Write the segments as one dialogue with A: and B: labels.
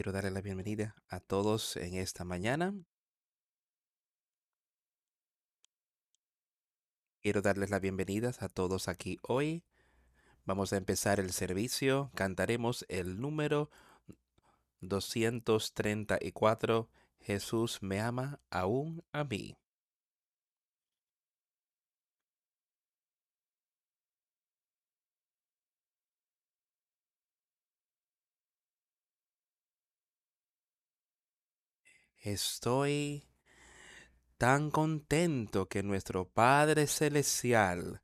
A: Quiero darle la bienvenida a todos en esta mañana. Quiero darles las bienvenidas a todos aquí hoy. Vamos a empezar el servicio. Cantaremos el número 234. Jesús me ama aún a mí. Estoy tan contento que nuestro Padre Celestial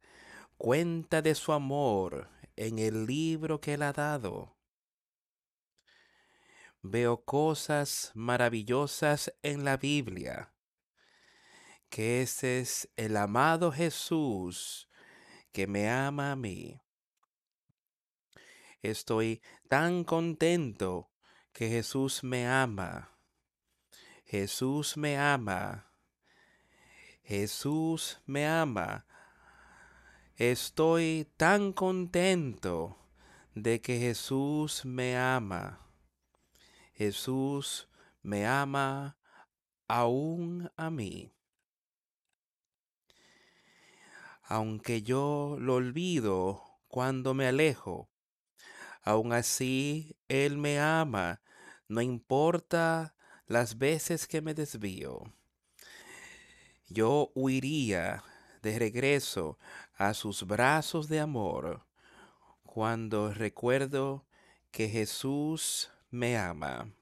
A: cuenta de su amor en el libro que él ha dado. Veo cosas maravillosas en la Biblia, que ese es el amado Jesús que me ama a mí. Estoy tan contento que Jesús me ama. Jesús me ama. Jesús me ama. Estoy tan contento de que Jesús me ama. Jesús me ama aún a mí. Aunque yo lo olvido cuando me alejo, aún así Él me ama, no importa las veces que me desvío. Yo huiría de regreso a sus brazos de amor cuando recuerdo que Jesús me ama.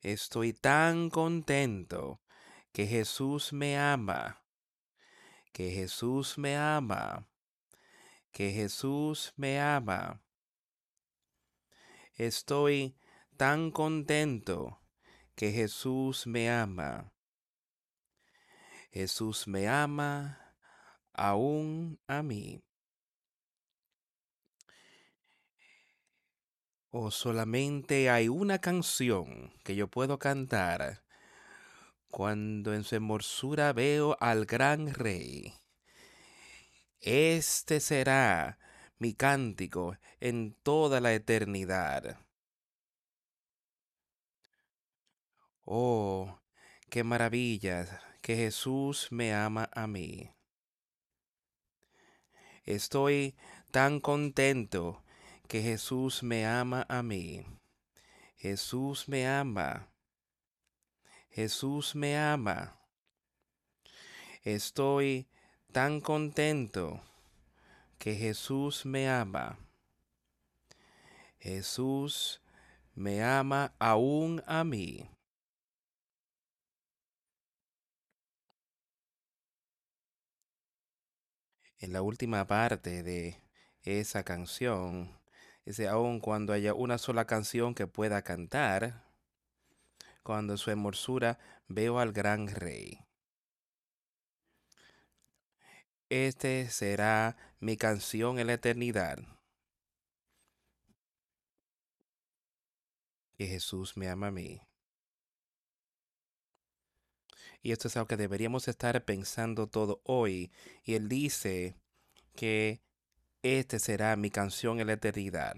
A: Estoy tan contento que Jesús me ama, que Jesús me ama, que Jesús me ama. Estoy tan contento que Jesús me ama. Jesús me ama aún a mí. O solamente hay una canción que yo puedo cantar cuando en su hermosura veo al gran rey. Este será mi cántico en toda la eternidad. Oh, qué maravilla que Jesús me ama a mí. Estoy tan contento que Jesús me ama a mí. Jesús me ama. Jesús me ama. Estoy tan contento que Jesús me ama. Jesús me ama aún a mí. En la última parte de esa canción, dice, aun cuando haya una sola canción que pueda cantar, cuando su hermosura veo al gran rey. Este será mi canción en la eternidad. Que Jesús me ama a mí. Y esto es algo que deberíamos estar pensando todo hoy. Y él dice que este será mi canción en la eternidad.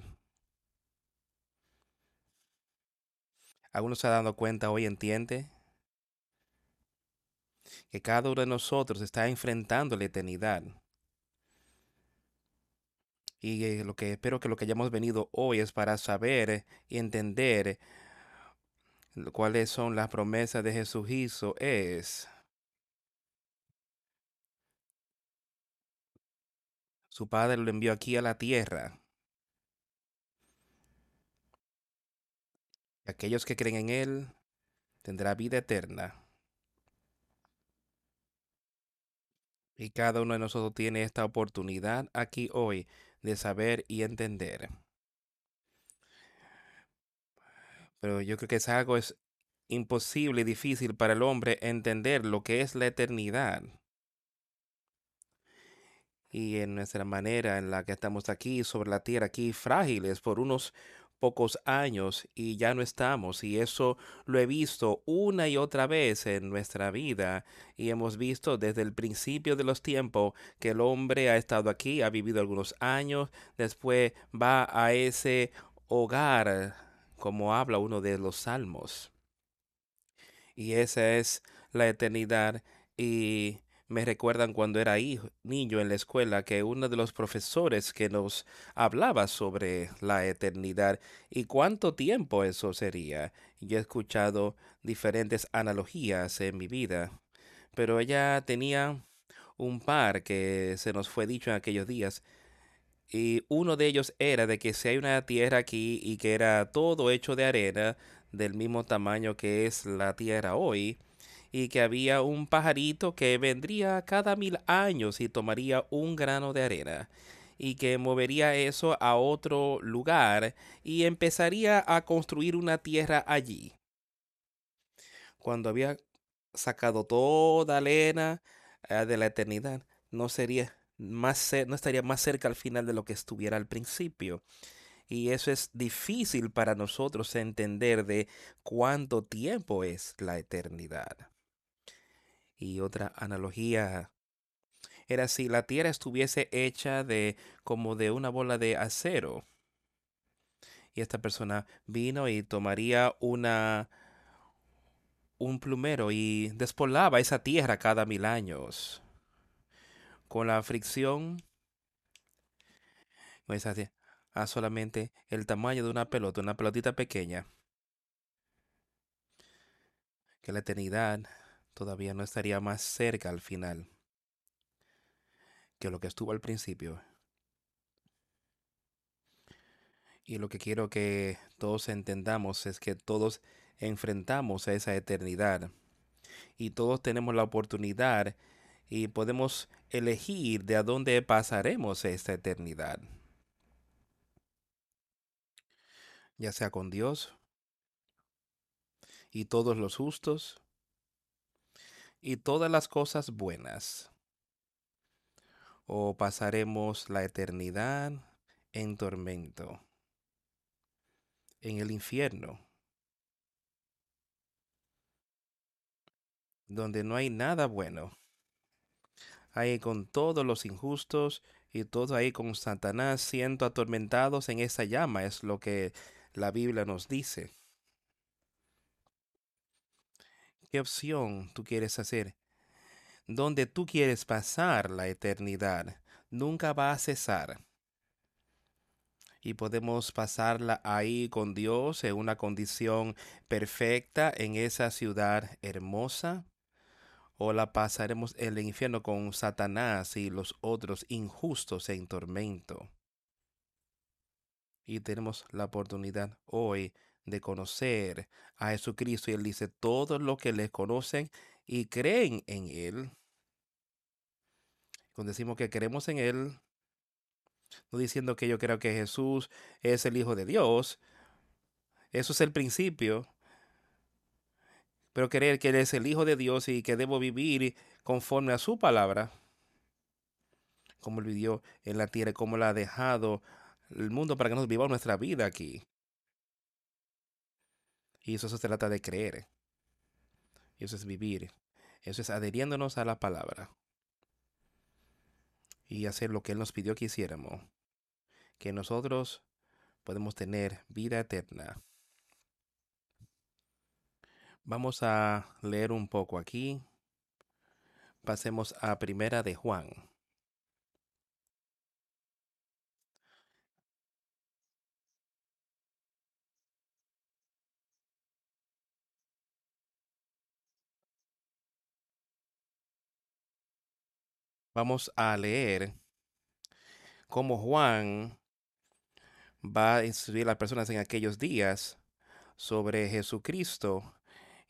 A: ¿Alguno se ha dado cuenta hoy, entiende? Que cada uno de nosotros está enfrentando la eternidad. Y eh, lo que espero que lo que hayamos venido hoy es para saber y entender cuáles son las promesas de Jesucristo es su Padre lo envió aquí a la tierra. Aquellos que creen en Él tendrá vida eterna. Y cada uno de nosotros tiene esta oportunidad aquí hoy de saber y entender. Pero yo creo que es algo es imposible y difícil para el hombre entender lo que es la eternidad. Y en nuestra manera en la que estamos aquí sobre la tierra, aquí frágiles por unos pocos años y ya no estamos. Y eso lo he visto una y otra vez en nuestra vida. Y hemos visto desde el principio de los tiempos que el hombre ha estado aquí, ha vivido algunos años, después va a ese hogar, como habla uno de los salmos. Y esa es la eternidad. Y me recuerdan cuando era hijo, niño en la escuela que uno de los profesores que nos hablaba sobre la eternidad y cuánto tiempo eso sería. Yo he escuchado diferentes analogías en mi vida, pero ella tenía un par que se nos fue dicho en aquellos días. Y uno de ellos era de que si hay una tierra aquí y que era todo hecho de arena, del mismo tamaño que es la tierra hoy, y que había un pajarito que vendría cada mil años y tomaría un grano de arena y que movería eso a otro lugar y empezaría a construir una tierra allí. Cuando había sacado toda la arena eh, de la eternidad, no sería más no estaría más cerca al final de lo que estuviera al principio. Y eso es difícil para nosotros entender de cuánto tiempo es la eternidad. Y otra analogía era si la tierra estuviese hecha de como de una bola de acero. Y esta persona vino y tomaría una un plumero y despolaba esa tierra cada mil años. Con la fricción, pues a solamente el tamaño de una pelota, una pelotita pequeña. Que la eternidad todavía no estaría más cerca al final que lo que estuvo al principio. Y lo que quiero que todos entendamos es que todos enfrentamos a esa eternidad y todos tenemos la oportunidad y podemos elegir de a dónde pasaremos esta eternidad. Ya sea con Dios y todos los justos y todas las cosas buenas. O pasaremos la eternidad en tormento, en el infierno, donde no hay nada bueno. Ahí con todos los injustos y todo ahí con Satanás siendo atormentados en esa llama, es lo que la Biblia nos dice. ¿Qué opción tú quieres hacer? Donde tú quieres pasar la eternidad nunca va a cesar. Y podemos pasarla ahí con Dios en una condición perfecta en esa ciudad hermosa. O la pasaremos el infierno con Satanás y los otros injustos en tormento. Y tenemos la oportunidad hoy de conocer a Jesucristo. Y Él dice, todos los que le conocen y creen en Él, cuando decimos que creemos en Él, no diciendo que yo creo que Jesús es el Hijo de Dios, eso es el principio, pero creer que Él es el Hijo de Dios y que debo vivir conforme a su palabra, como Él vivió en la tierra, como Él ha dejado el mundo para que nos vivamos nuestra vida aquí. Y eso, se trata de creer. Eso es vivir. Eso es adheriéndonos a la palabra. Y hacer lo que Él nos pidió que hiciéramos. Que nosotros podemos tener vida eterna. Vamos a leer un poco aquí. Pasemos a Primera de Juan. vamos a leer cómo Juan va a instruir a las personas en aquellos días sobre Jesucristo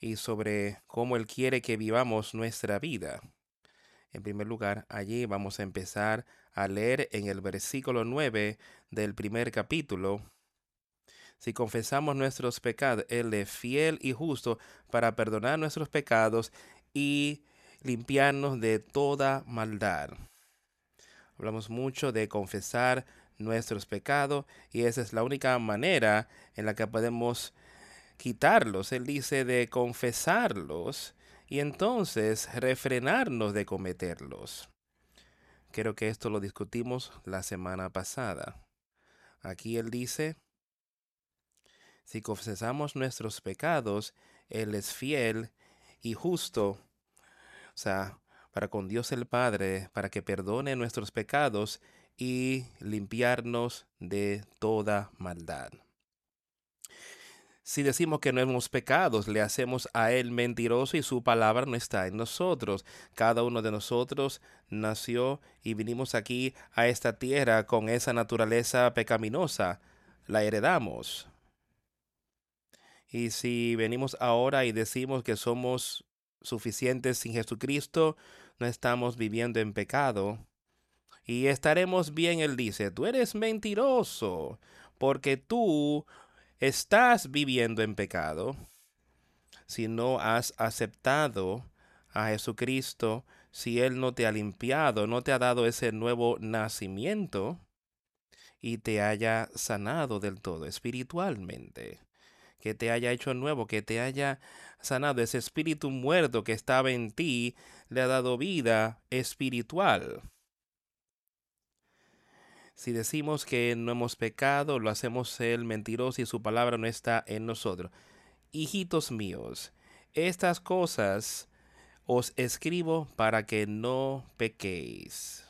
A: y sobre cómo Él quiere que vivamos nuestra vida. En primer lugar, allí vamos a empezar a leer en el versículo 9 del primer capítulo. Si confesamos nuestros pecados, Él es fiel y justo para perdonar nuestros pecados y limpiarnos de toda maldad. Hablamos mucho de confesar nuestros pecados y esa es la única manera en la que podemos quitarlos. Él dice de confesarlos y entonces refrenarnos de cometerlos. Creo que esto lo discutimos la semana pasada. Aquí él dice Si confesamos nuestros pecados, Él es fiel y justo, o sea, para con Dios el Padre, para que perdone nuestros pecados y limpiarnos de toda maldad. Si decimos que no hemos pecados, le hacemos a Él mentiroso y su palabra no está en nosotros. Cada uno de nosotros nació y vinimos aquí a esta tierra con esa naturaleza pecaminosa. La heredamos. Y si venimos ahora y decimos que somos suficientes sin Jesucristo, no estamos viviendo en pecado. Y estaremos bien, Él dice, tú eres mentiroso, porque tú estás viviendo en pecado, si no has aceptado a Jesucristo, si Él no te ha limpiado, no te ha dado ese nuevo nacimiento y te haya sanado del todo espiritualmente, que te haya hecho nuevo, que te haya sanado ese espíritu muerto que estaba en ti, le ha dado vida espiritual. Si decimos que no hemos pecado, lo hacemos el mentiroso y su palabra no está en nosotros. Hijitos míos, estas cosas os escribo para que no pequéis.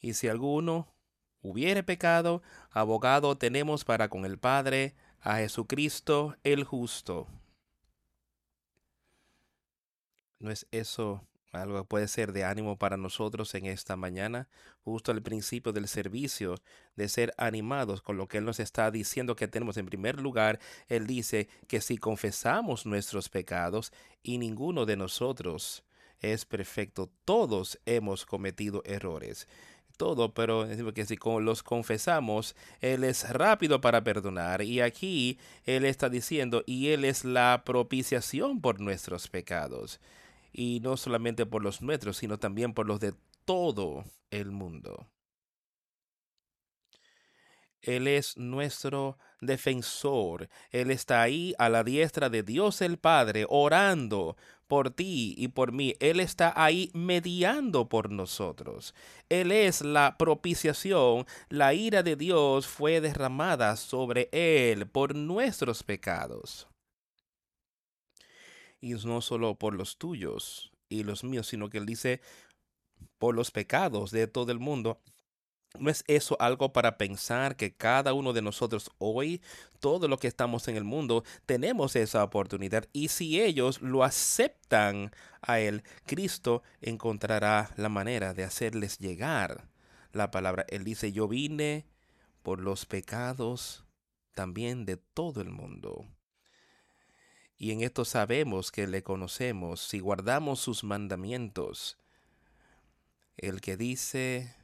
A: Y si alguno hubiere pecado, abogado tenemos para con el Padre, a Jesucristo el justo. ¿No es eso algo puede ser de ánimo para nosotros en esta mañana, justo al principio del servicio, de ser animados con lo que Él nos está diciendo que tenemos. En primer lugar, Él dice que si confesamos nuestros pecados y ninguno de nosotros es perfecto, todos hemos cometido errores. Todo, pero que si los confesamos, Él es rápido para perdonar. Y aquí Él está diciendo, y Él es la propiciación por nuestros pecados y no solamente por los nuestros, sino también por los de todo el mundo. Él es nuestro defensor. Él está ahí a la diestra de Dios el Padre, orando por ti y por mí. Él está ahí mediando por nosotros. Él es la propiciación. La ira de Dios fue derramada sobre Él por nuestros pecados y no solo por los tuyos y los míos, sino que él dice por los pecados de todo el mundo. ¿No es eso algo para pensar que cada uno de nosotros hoy, todo lo que estamos en el mundo, tenemos esa oportunidad? Y si ellos lo aceptan a Él, Cristo encontrará la manera de hacerles llegar la palabra. Él dice, yo vine por los pecados también de todo el mundo y en esto sabemos que le conocemos si guardamos sus mandamientos. El que dice,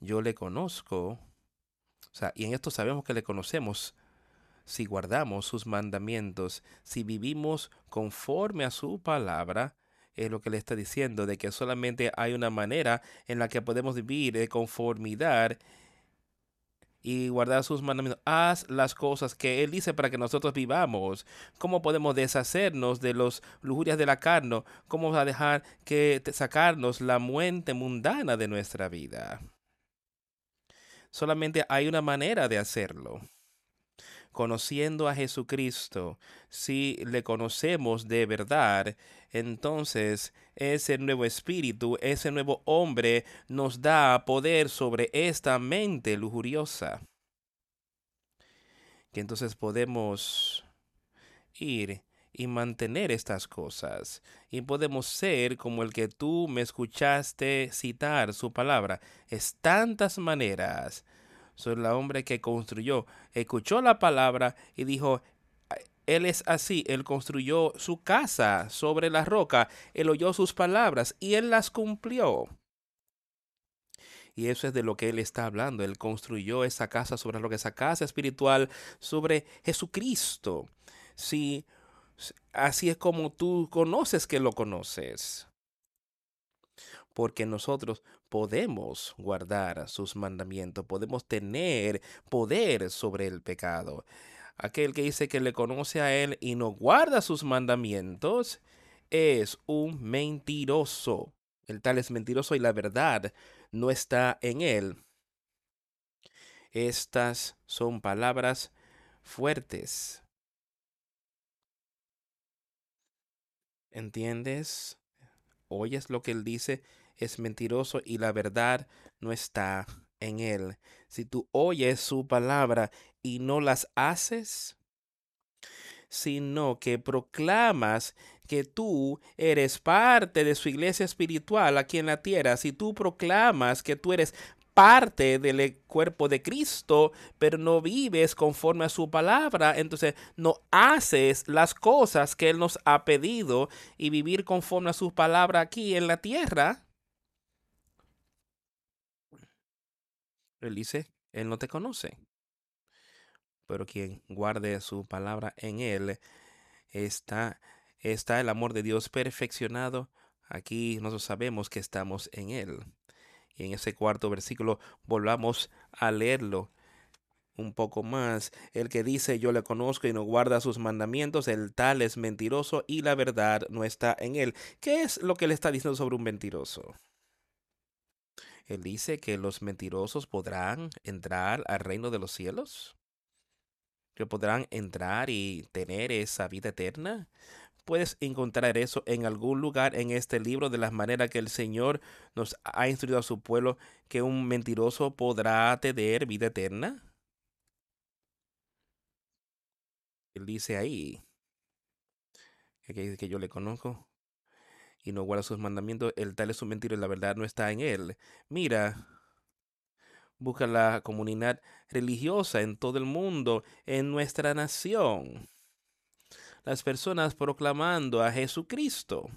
A: yo le conozco, o sea, y en esto sabemos que le conocemos si guardamos sus mandamientos, si vivimos conforme a su palabra, es lo que le está diciendo, de que solamente hay una manera en la que podemos vivir de conformidad y guardar sus mandamientos. Haz las cosas que Él dice para que nosotros vivamos. ¿Cómo podemos deshacernos de los lujurias de la carne? ¿Cómo va a dejar que sacarnos la muerte mundana de nuestra vida? Solamente hay una manera de hacerlo conociendo a Jesucristo, si le conocemos de verdad, entonces ese nuevo espíritu, ese nuevo hombre nos da poder sobre esta mente lujuriosa. Que entonces podemos ir y mantener estas cosas. Y podemos ser como el que tú me escuchaste citar su palabra. Es tantas maneras soy el hombre que construyó. Escuchó la palabra y dijo, él es así, él construyó su casa sobre la roca, él oyó sus palabras y él las cumplió. Y eso es de lo que él está hablando. Él construyó esa casa sobre lo que esa casa espiritual sobre Jesucristo. Sí, así es como tú conoces que lo conoces porque nosotros podemos guardar sus mandamientos, podemos tener poder sobre el pecado. Aquel que dice que le conoce a Él y no guarda sus mandamientos es un mentiroso. El tal es mentiroso y la verdad no está en Él. Estas son palabras fuertes. ¿Entiendes? Oyes lo que él dice, es mentiroso y la verdad no está en él. Si tú oyes su palabra y no las haces, sino que proclamas que tú eres parte de su iglesia espiritual aquí en la tierra, si tú proclamas que tú eres parte del cuerpo de Cristo, pero no vives conforme a su palabra, entonces no haces las cosas que Él nos ha pedido y vivir conforme a su palabra aquí en la tierra. Él dice, Él no te conoce. Pero quien guarde su palabra en Él, está, está el amor de Dios perfeccionado. Aquí nosotros sabemos que estamos en Él. Y en ese cuarto versículo volvamos a leerlo un poco más. El que dice yo le conozco y no guarda sus mandamientos, el tal es mentiroso y la verdad no está en él. ¿Qué es lo que le está diciendo sobre un mentiroso? Él dice que los mentirosos podrán entrar al reino de los cielos. Que podrán entrar y tener esa vida eterna puedes encontrar eso en algún lugar en este libro de las maneras que el Señor nos ha instruido a su pueblo que un mentiroso podrá tener vida eterna? Él dice ahí que, que yo le conozco y no guarda sus mandamientos, el tal es su mentira y la verdad no está en él. Mira, busca la comunidad religiosa en todo el mundo, en nuestra nación las personas proclamando a Jesucristo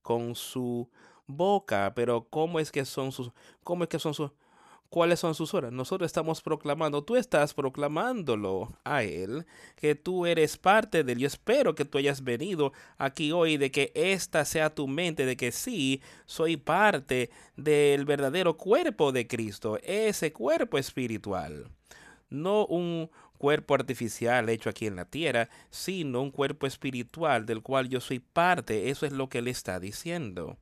A: con su boca, pero ¿cómo es que son sus, cómo es que son sus, cuáles son sus horas? Nosotros estamos proclamando, tú estás proclamándolo a Él, que tú eres parte de él. Yo espero que tú hayas venido aquí hoy, de que esta sea tu mente, de que sí, soy parte del verdadero cuerpo de Cristo, ese cuerpo espiritual. No un, cuerpo artificial hecho aquí en la tierra, sino un cuerpo espiritual del cual yo soy parte. Eso es lo que él está diciendo.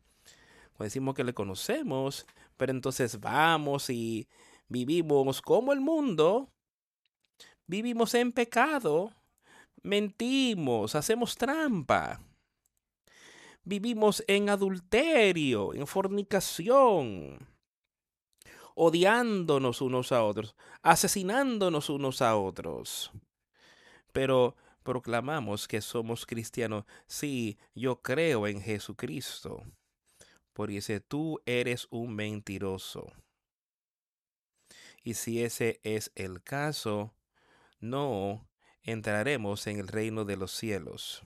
A: Cuando decimos que le conocemos, pero entonces vamos y vivimos como el mundo, vivimos en pecado, mentimos, hacemos trampa, vivimos en adulterio, en fornicación odiándonos unos a otros, asesinándonos unos a otros. Pero proclamamos que somos cristianos. Sí, yo creo en Jesucristo. Por dice, tú eres un mentiroso. Y si ese es el caso, no entraremos en el reino de los cielos.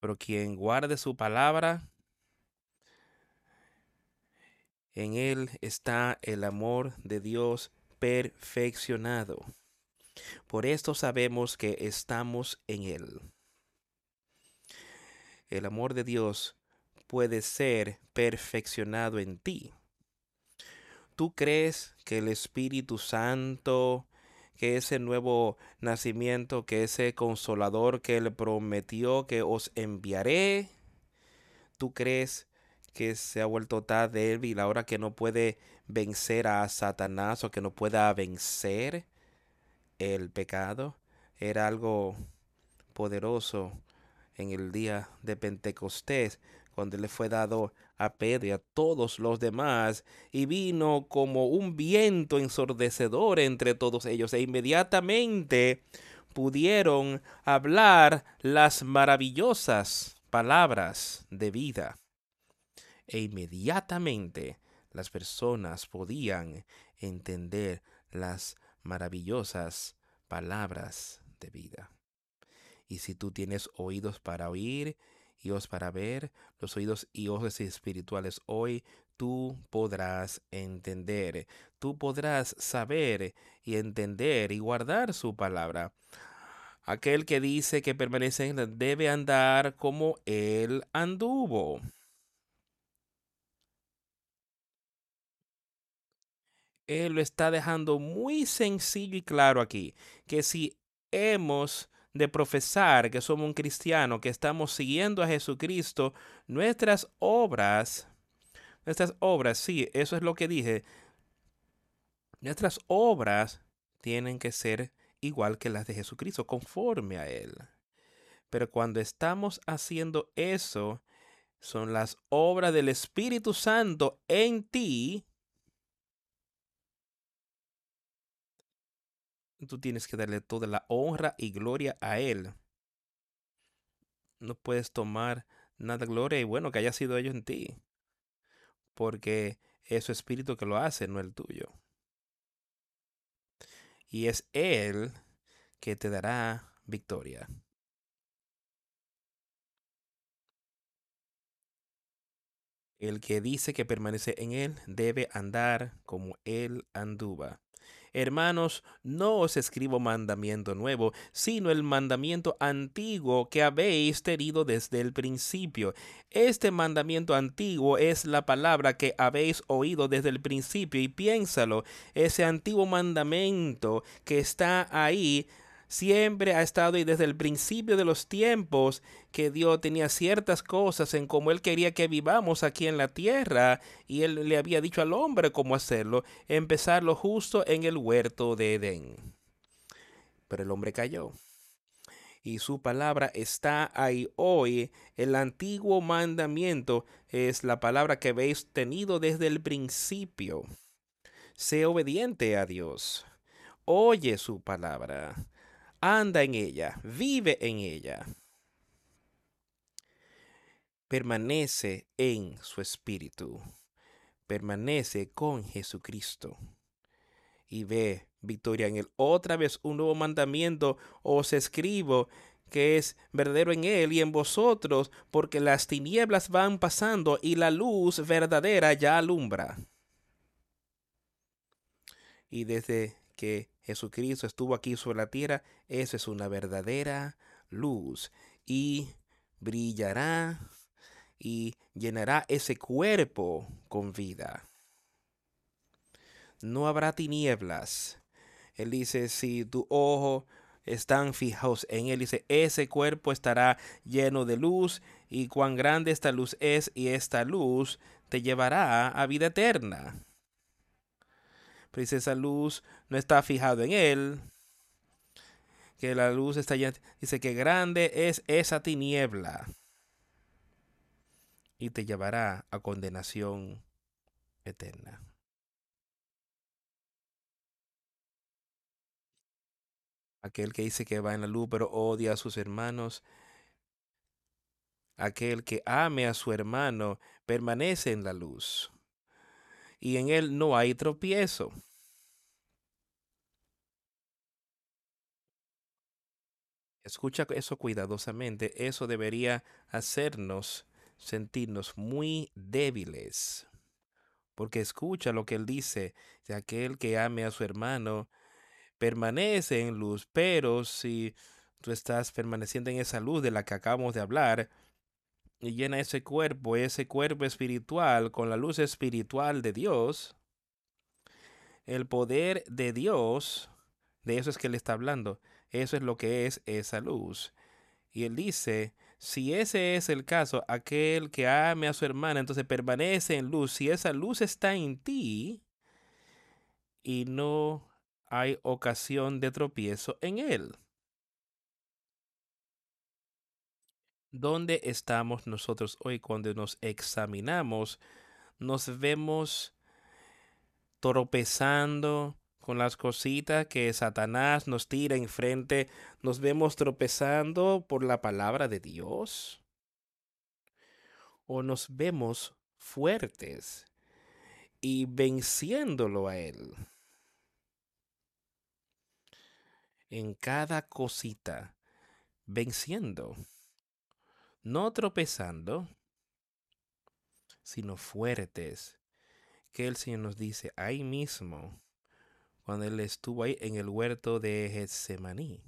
A: Pero quien guarde su palabra, En Él está el amor de Dios perfeccionado. Por esto sabemos que estamos en Él. El amor de Dios puede ser perfeccionado en ti. ¿Tú crees que el Espíritu Santo, que ese nuevo nacimiento, que ese consolador que Él prometió que os enviaré, tú crees que se ha vuelto tan débil, ahora que no puede vencer a Satanás o que no pueda vencer el pecado, era algo poderoso en el día de Pentecostés, cuando le fue dado a Pedro y a todos los demás, y vino como un viento ensordecedor entre todos ellos, e inmediatamente pudieron hablar las maravillosas palabras de vida e inmediatamente las personas podían entender las maravillosas palabras de vida. Y si tú tienes oídos para oír y ojos para ver, los oídos y ojos espirituales hoy, tú podrás entender, tú podrás saber y entender y guardar su palabra. Aquel que dice que permanece debe andar como él anduvo. Él lo está dejando muy sencillo y claro aquí, que si hemos de profesar que somos un cristiano, que estamos siguiendo a Jesucristo, nuestras obras, nuestras obras, sí, eso es lo que dije, Nuestras obras tienen que ser igual que las de Jesucristo, conforme a Él. Pero cuando estamos haciendo eso, son las obras del Espíritu Santo en ti. Tú tienes que darle toda la honra y gloria a Él. No puedes tomar nada gloria y bueno que haya sido ello en ti. Porque es su espíritu que lo hace, no el tuyo. Y es Él que te dará victoria. El que dice que permanece en Él debe andar como Él anduva. Hermanos, no os escribo mandamiento nuevo, sino el mandamiento antiguo que habéis tenido desde el principio. Este mandamiento antiguo es la palabra que habéis oído desde el principio y piénsalo, ese antiguo mandamiento que está ahí siempre ha estado y desde el principio de los tiempos que Dios tenía ciertas cosas en cómo Él quería que vivamos aquí en la tierra y Él le había dicho al hombre cómo hacerlo, empezarlo justo en el huerto de Edén. Pero el hombre cayó. Y su palabra está ahí hoy. El antiguo mandamiento es la palabra que habéis tenido desde el principio. Sé obediente a Dios. Oye su palabra anda en ella, vive en ella. Permanece en su espíritu. Permanece con Jesucristo. Y ve victoria en él. Otra vez un nuevo mandamiento os escribo que es verdadero en él y en vosotros, porque las tinieblas van pasando y la luz verdadera ya alumbra. Y desde que Jesucristo estuvo aquí sobre la tierra, eso es una verdadera luz y brillará y llenará ese cuerpo con vida. No habrá tinieblas. Él dice, si tu ojo están fijados en él, dice, ese cuerpo estará lleno de luz y cuán grande esta luz es y esta luz te llevará a vida eterna. Dice, esa luz no está fijado en él. Que la luz está ya. Dice que grande es esa tiniebla. Y te llevará a condenación eterna. Aquel que dice que va en la luz pero odia a sus hermanos. Aquel que ame a su hermano permanece en la luz y en él no hay tropiezo. Escucha eso cuidadosamente, eso debería hacernos sentirnos muy débiles. Porque escucha lo que él dice, de aquel que ame a su hermano permanece en luz, pero si tú estás permaneciendo en esa luz de la que acabamos de hablar, y llena ese cuerpo, ese cuerpo espiritual con la luz espiritual de Dios, el poder de Dios, de eso es que él está hablando, eso es lo que es esa luz. Y él dice, si ese es el caso, aquel que ame a su hermana, entonces permanece en luz. Si esa luz está en ti y no hay ocasión de tropiezo en él. ¿Dónde estamos nosotros hoy cuando nos examinamos? Nos vemos tropezando con las cositas que Satanás nos tira enfrente. Nos vemos tropezando por la palabra de Dios. O nos vemos fuertes y venciéndolo a Él. En cada cosita, venciendo no tropezando, sino fuertes. Que el Señor nos dice ahí mismo, cuando Él estuvo ahí en el huerto de Getsemaní.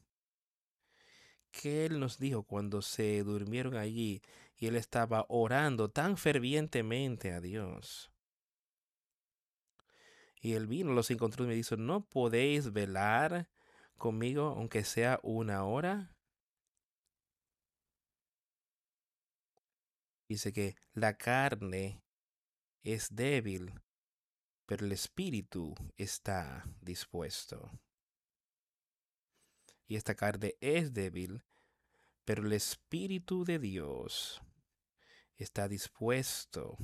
A: Que Él nos dijo cuando se durmieron allí y Él estaba orando tan fervientemente a Dios. Y Él vino, los encontró y me dijo, ¿no podéis velar conmigo aunque sea una hora? Dice que la carne es débil, pero el espíritu está dispuesto. Y esta carne es débil, pero el espíritu de Dios está dispuesto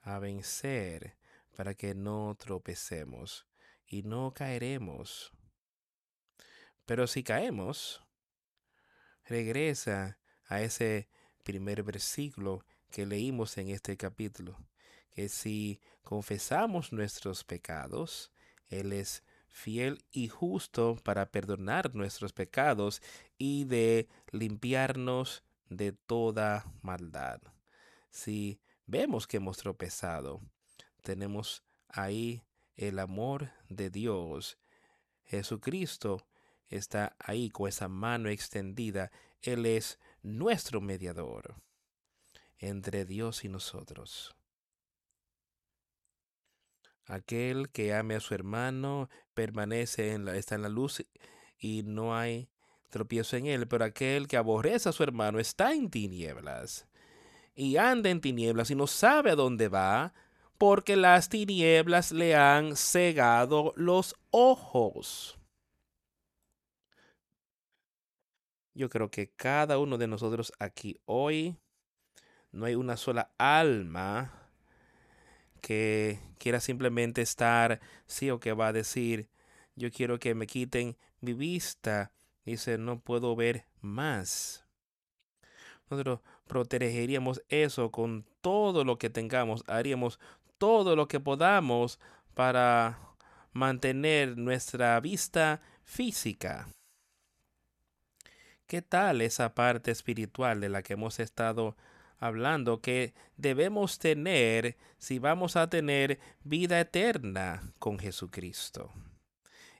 A: a vencer para que no tropecemos y no caeremos. Pero si caemos, regresa a ese primer versículo que leímos en este capítulo, que si confesamos nuestros pecados, Él es fiel y justo para perdonar nuestros pecados y de limpiarnos de toda maldad. Si vemos que hemos tropezado, tenemos ahí el amor de Dios. Jesucristo está ahí con esa mano extendida. Él es nuestro mediador entre Dios y nosotros. Aquel que ame a su hermano permanece en la, está en la luz y no hay tropiezo en él, pero aquel que aborrece a su hermano está en tinieblas y anda en tinieblas y no sabe a dónde va, porque las tinieblas le han cegado los ojos. Yo creo que cada uno de nosotros aquí hoy, no hay una sola alma que quiera simplemente estar, sí o que va a decir, yo quiero que me quiten mi vista. Dice, no puedo ver más. Nosotros protegeríamos eso con todo lo que tengamos, haríamos todo lo que podamos para mantener nuestra vista física. ¿Qué tal esa parte espiritual de la que hemos estado hablando que debemos tener si vamos a tener vida eterna con Jesucristo?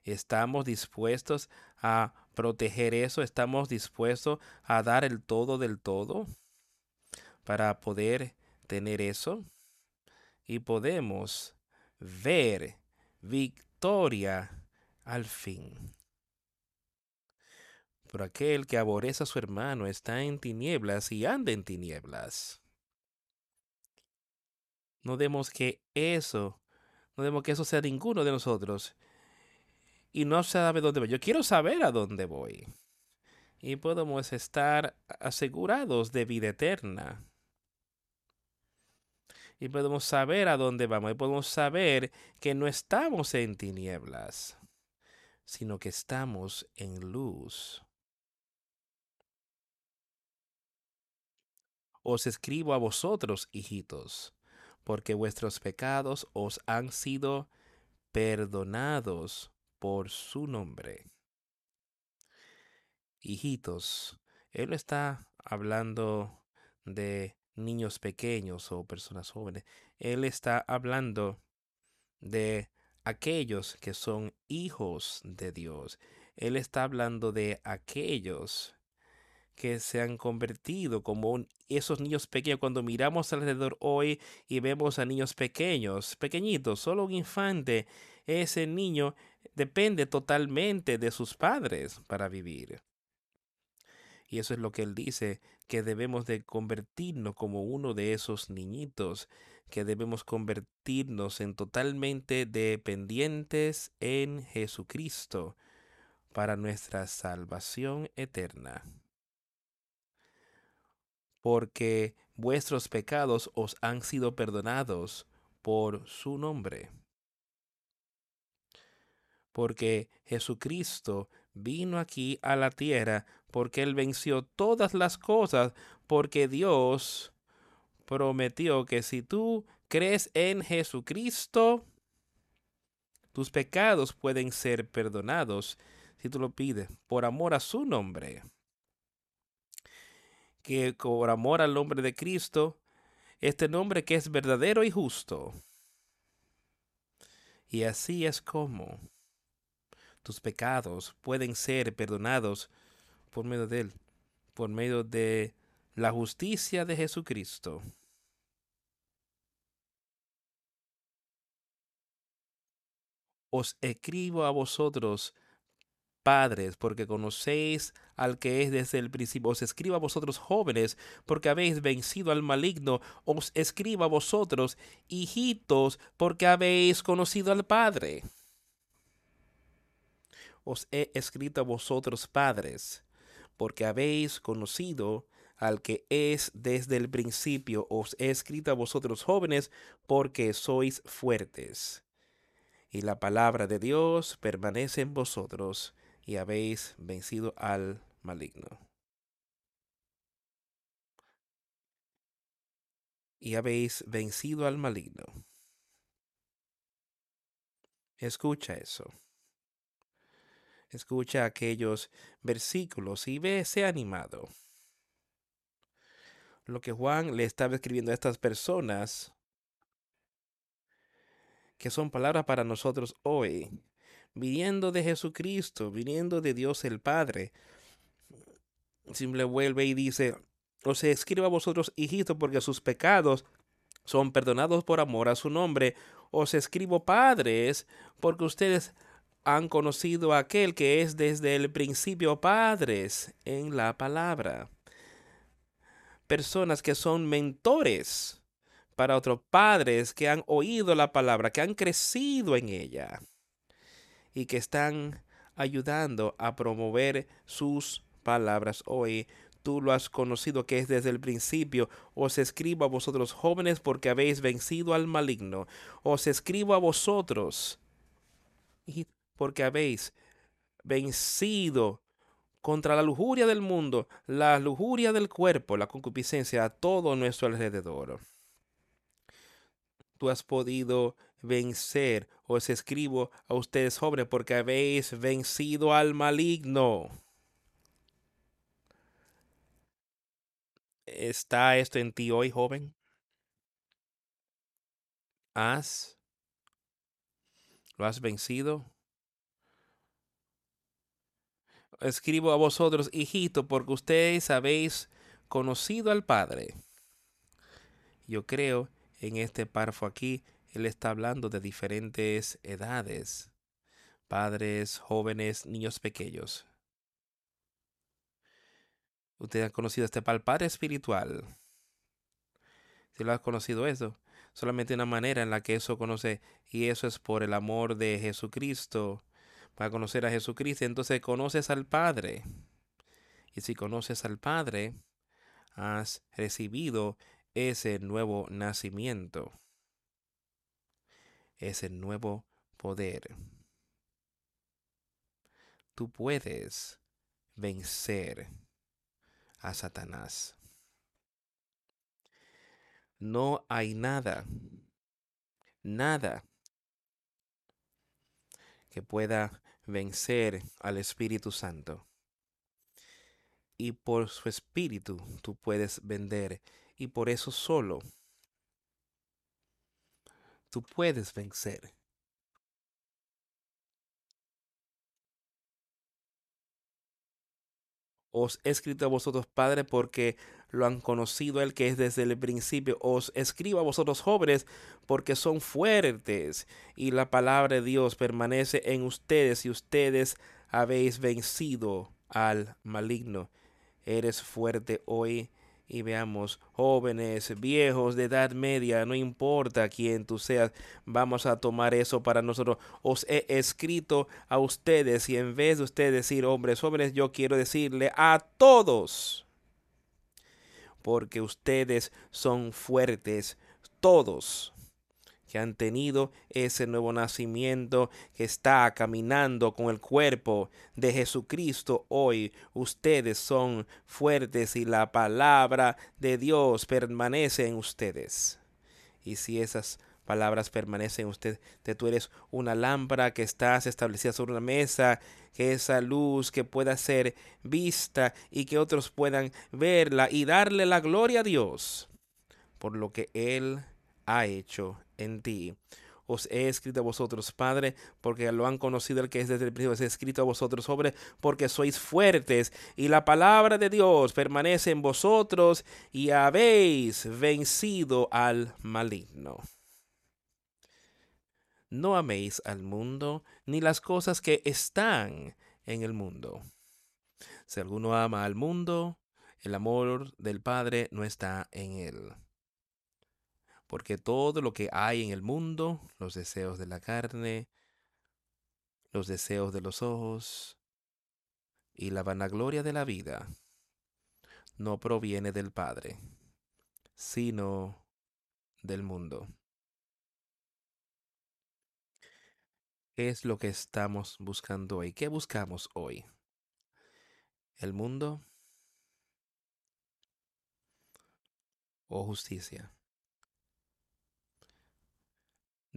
A: ¿Estamos dispuestos a proteger eso? ¿Estamos dispuestos a dar el todo del todo para poder tener eso? y podemos ver victoria al fin. Pero aquel que aborrece a su hermano está en tinieblas y anda en tinieblas. No demos que eso, no demos que eso sea ninguno de nosotros. Y no sabe dónde voy. Yo quiero saber a dónde voy. Y podemos estar asegurados de vida eterna y podemos saber a dónde vamos y podemos saber que no estamos en tinieblas, sino que estamos en luz. Os escribo a vosotros, hijitos, porque vuestros pecados os han sido perdonados por su nombre. Hijitos, él está hablando de niños pequeños o personas jóvenes. Él está hablando de aquellos que son hijos de Dios. Él está hablando de aquellos que se han convertido como esos niños pequeños. Cuando miramos alrededor hoy y vemos a niños pequeños, pequeñitos, solo un infante, ese niño depende totalmente de sus padres para vivir. Y eso es lo que él dice, que debemos de convertirnos como uno de esos niñitos, que debemos convertirnos en totalmente dependientes en Jesucristo para nuestra salvación eterna. Porque vuestros pecados os han sido perdonados por su nombre. Porque Jesucristo vino aquí a la tierra porque Él venció todas las cosas, porque Dios prometió que si tú crees en Jesucristo, tus pecados pueden ser perdonados si tú lo pides por amor a su nombre. Que por amor al nombre de Cristo, este nombre que es verdadero y justo. Y así es como tus pecados pueden ser perdonados por medio de Él, por medio de la justicia de Jesucristo. Os escribo a vosotros, padres, porque conocéis al que es desde el principio. Os escriba a vosotros jóvenes, porque habéis vencido al maligno. Os escriba a vosotros, hijitos, porque habéis conocido al Padre. Os he escrito a vosotros padres, porque habéis conocido al que es desde el principio. Os he escrito a vosotros jóvenes, porque sois fuertes. Y la palabra de Dios permanece en vosotros, y habéis vencido al maligno. Y habéis vencido al maligno. Escucha eso. Escucha aquellos versículos y ve, sé animado. Lo que Juan le estaba escribiendo a estas personas, que son palabras para nosotros hoy, viniendo de Jesucristo, viniendo de Dios el Padre, simple vuelve y dice, os escribo a vosotros, hijitos, porque sus pecados son perdonados por amor a su nombre. Os escribo, padres, porque ustedes han conocido a aquel que es desde el principio padres en la palabra. Personas que son mentores para otros padres que han oído la palabra, que han crecido en ella y que están ayudando a promover sus palabras hoy. Tú lo has conocido que es desde el principio. Os escribo a vosotros jóvenes porque habéis vencido al maligno. Os escribo a vosotros porque habéis vencido contra la lujuria del mundo, la lujuria del cuerpo, la concupiscencia a todo nuestro alrededor. Tú has podido vencer, os escribo a ustedes jóvenes, porque habéis vencido al maligno. ¿Está esto en ti hoy, joven? ¿Has? ¿Lo has vencido? escribo a vosotros, hijito, porque ustedes habéis conocido al Padre. Yo creo en este párrafo aquí, él está hablando de diferentes edades, padres, jóvenes, niños pequeños. Usted ha conocido este Padre espiritual. Si lo has conocido eso, solamente una manera en la que eso conoce, y eso es por el amor de Jesucristo para conocer a Jesucristo, entonces conoces al Padre. Y si conoces al Padre, has recibido ese nuevo nacimiento, ese nuevo poder. Tú puedes vencer a Satanás. No hay nada, nada que pueda vencer al Espíritu Santo. Y por su Espíritu tú puedes vender. Y por eso solo tú puedes vencer. Os he escrito a vosotros, Padre, porque lo han conocido el que es desde el principio. Os escribo a vosotros, jóvenes, porque son fuertes y la palabra de Dios permanece en ustedes y ustedes habéis vencido al maligno. Eres fuerte hoy y veamos, jóvenes, viejos, de edad media, no importa quién tú seas, vamos a tomar eso para nosotros. Os he escrito a ustedes y en vez de usted decir hombres, jóvenes, yo quiero decirle a todos, porque ustedes son fuertes, todos que han tenido ese nuevo nacimiento, que está caminando con el cuerpo de Jesucristo hoy. Ustedes son fuertes y la palabra de Dios permanece en ustedes. Y si esas palabras permanecen en usted, de tú eres una lámpara que estás establecida sobre una mesa, que esa luz que pueda ser vista y que otros puedan verla y darle la gloria a Dios por lo que Él ha hecho en ti. Os he escrito a vosotros, Padre, porque lo han conocido el que es desde el principio. Os he escrito a vosotros, sobre, porque sois fuertes y la palabra de Dios permanece en vosotros y habéis vencido al maligno. No améis al mundo ni las cosas que están en el mundo. Si alguno ama al mundo, el amor del Padre no está en él. Porque todo lo que hay en el mundo, los deseos de la carne, los deseos de los ojos y la vanagloria de la vida, no proviene del Padre, sino del mundo. ¿Qué es lo que estamos buscando hoy? ¿Qué buscamos hoy? ¿El mundo o justicia?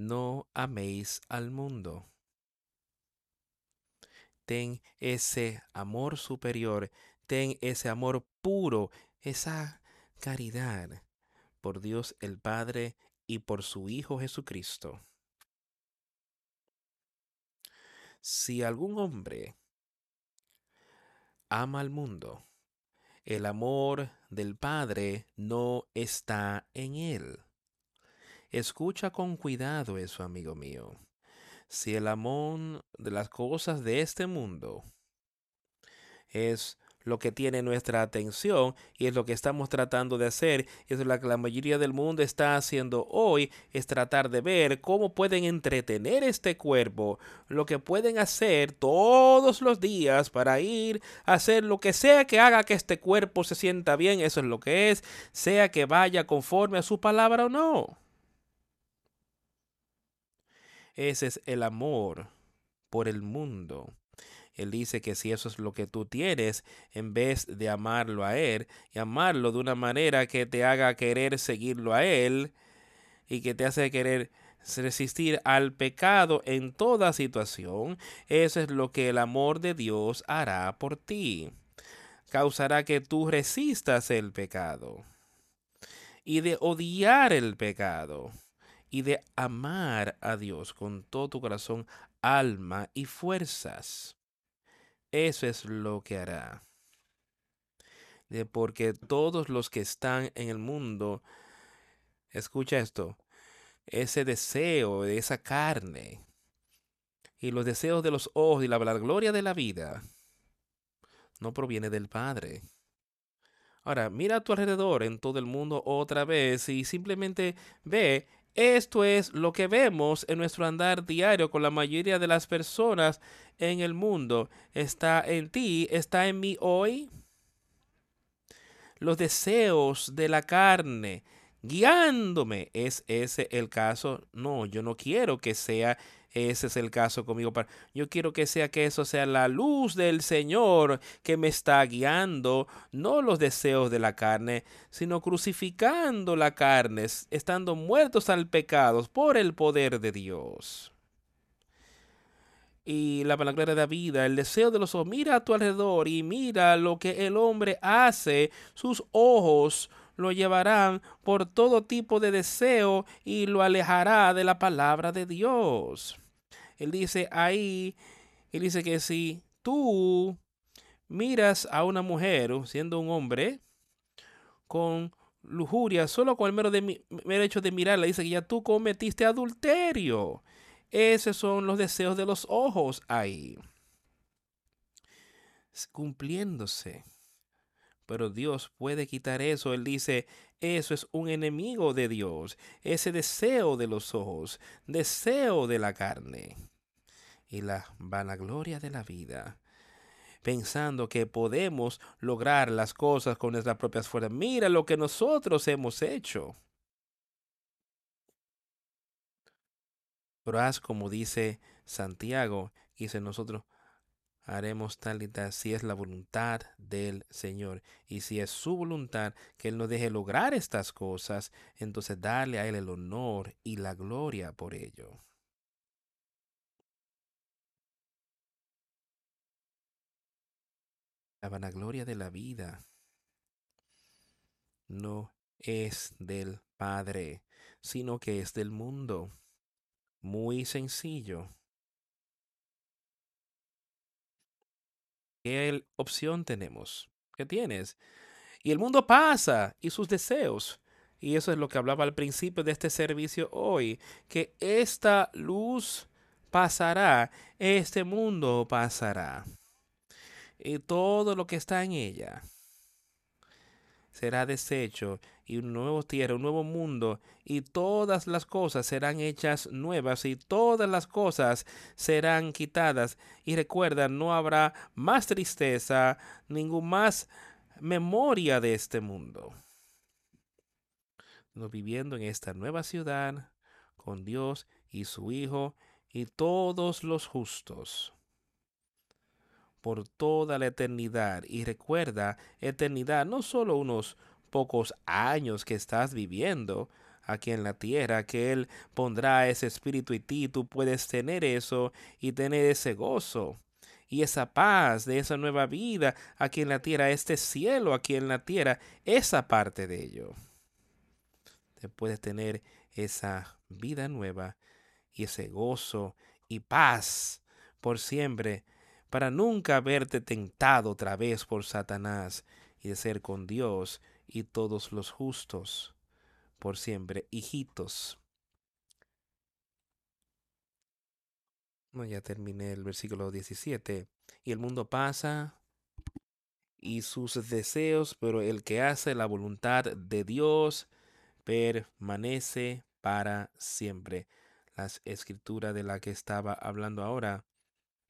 A: No améis al mundo. Ten ese amor superior, ten ese amor puro, esa caridad por Dios el Padre y por su Hijo Jesucristo. Si algún hombre ama al mundo, el amor del Padre no está en él. Escucha con cuidado eso, amigo mío. Si el amor de las cosas de este mundo es lo que tiene nuestra atención y es lo que estamos tratando de hacer. Es lo que la mayoría del mundo está haciendo hoy, es tratar de ver cómo pueden entretener este cuerpo, lo que pueden hacer todos los días para ir a hacer lo que sea que haga que este cuerpo se sienta bien, eso es lo que es, sea que vaya conforme a su palabra o no. Ese es el amor por el mundo. Él dice que si eso es lo que tú tienes, en vez de amarlo a Él y amarlo de una manera que te haga querer seguirlo a Él y que te hace querer resistir al pecado en toda situación, eso es lo que el amor de Dios hará por ti. Causará que tú resistas el pecado y de odiar el pecado y de amar a Dios con todo tu corazón, alma y fuerzas. Eso es lo que hará. Porque todos los que están en el mundo, escucha esto, ese deseo de esa carne y los deseos de los ojos y la, la gloria de la vida no proviene del Padre. Ahora, mira a tu alrededor en todo el mundo otra vez y simplemente ve esto es lo que vemos en nuestro andar diario con la mayoría de las personas en el mundo. Está en ti, está en mí hoy. Los deseos de la carne guiándome. ¿Es ese el caso? No, yo no quiero que sea ese es el caso conmigo. Yo quiero que sea que eso sea la luz del Señor que me está guiando, no los deseos de la carne, sino crucificando la carne, estando muertos al pecado por el poder de Dios. Y la palabra de la vida, el deseo de los ojos, mira a tu alrededor y mira lo que el hombre hace, sus ojos lo llevarán por todo tipo de deseo y lo alejará de la palabra de Dios. Él dice ahí, él dice que si tú miras a una mujer siendo un hombre con lujuria, solo con el mero, de, mero hecho de mirarla, dice que ya tú cometiste adulterio. Esos son los deseos de los ojos ahí. Cumpliéndose. Pero Dios puede quitar eso. Él dice, eso es un enemigo de Dios. Ese deseo de los ojos, deseo de la carne y la vanagloria de la vida, pensando que podemos lograr las cosas con nuestras propias fuerzas. Mira lo que nosotros hemos hecho. Pero haz como dice Santiago, dice nosotros haremos tal y tal si es la voluntad del Señor. Y si es su voluntad que Él nos deje lograr estas cosas, entonces darle a Él el honor y la gloria por ello. La vanagloria de la vida no es del Padre, sino que es del mundo. Muy sencillo. ¿Qué opción tenemos? ¿Qué tienes? Y el mundo pasa y sus deseos. Y eso es lo que hablaba al principio de este servicio hoy, que esta luz pasará, este mundo pasará. Y todo lo que está en ella será deshecho y un nuevo tierra, un nuevo mundo, y todas las cosas serán hechas nuevas y todas las cosas serán quitadas. Y recuerda, no habrá más tristeza, ningún más memoria de este mundo. No viviendo en esta nueva ciudad con Dios y su Hijo y todos los justos por toda la eternidad. Y recuerda, eternidad, no solo unos pocos años que estás viviendo aquí en la tierra, que Él pondrá ese espíritu en ti, tú puedes tener eso y tener ese gozo y esa paz de esa nueva vida aquí en la tierra, este cielo aquí en la tierra, esa parte de ello. Te puedes tener esa vida nueva y ese gozo y paz por siempre para nunca haberte tentado otra vez por Satanás y de ser con Dios y todos los justos por siempre, hijitos. No, ya terminé el versículo 17. Y el mundo pasa y sus deseos, pero el que hace la voluntad de Dios permanece para siempre. Las escrituras de la que estaba hablando ahora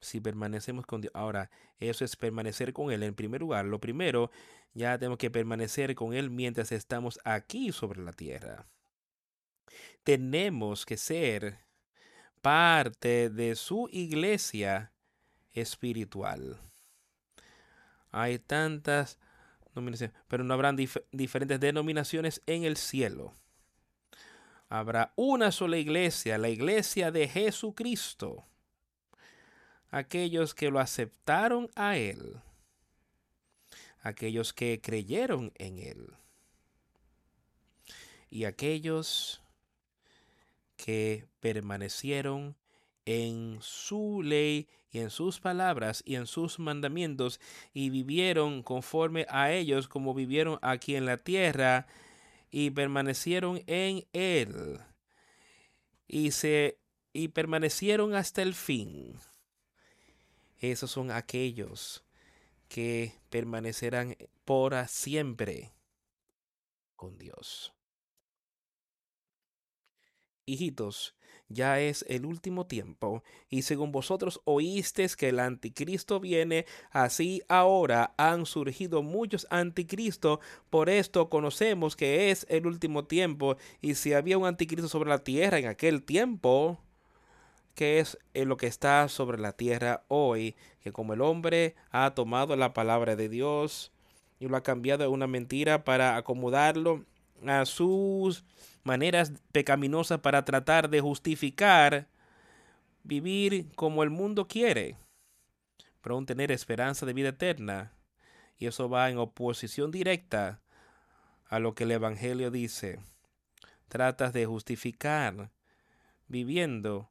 A: si permanecemos con Dios. Ahora, eso es permanecer con Él. En primer lugar, lo primero, ya tenemos que permanecer con Él mientras estamos aquí sobre la tierra. Tenemos que ser parte de su iglesia espiritual. Hay tantas denominaciones, pero no habrán diferentes denominaciones en el cielo. Habrá una sola iglesia, la iglesia de Jesucristo aquellos que lo aceptaron a Él, aquellos que creyeron en Él y aquellos que permanecieron en su ley y en sus palabras y en sus mandamientos y vivieron conforme a ellos como vivieron aquí en la tierra y permanecieron en él y se y permanecieron hasta el fin. Esos son aquellos que permanecerán por siempre con Dios. Hijitos, ya es el último tiempo, y según vosotros oísteis que el anticristo viene, así ahora han surgido muchos anticristos, por esto conocemos que es el último tiempo, y si había un anticristo sobre la tierra en aquel tiempo, que es eh, lo que está sobre la tierra hoy, que como el hombre ha tomado la palabra de Dios y lo ha cambiado de una mentira para acomodarlo a sus maneras pecaminosas para tratar de justificar vivir como el mundo quiere, pero aún tener esperanza de vida eterna. Y eso va en oposición directa a lo que el Evangelio dice. Tratas de justificar viviendo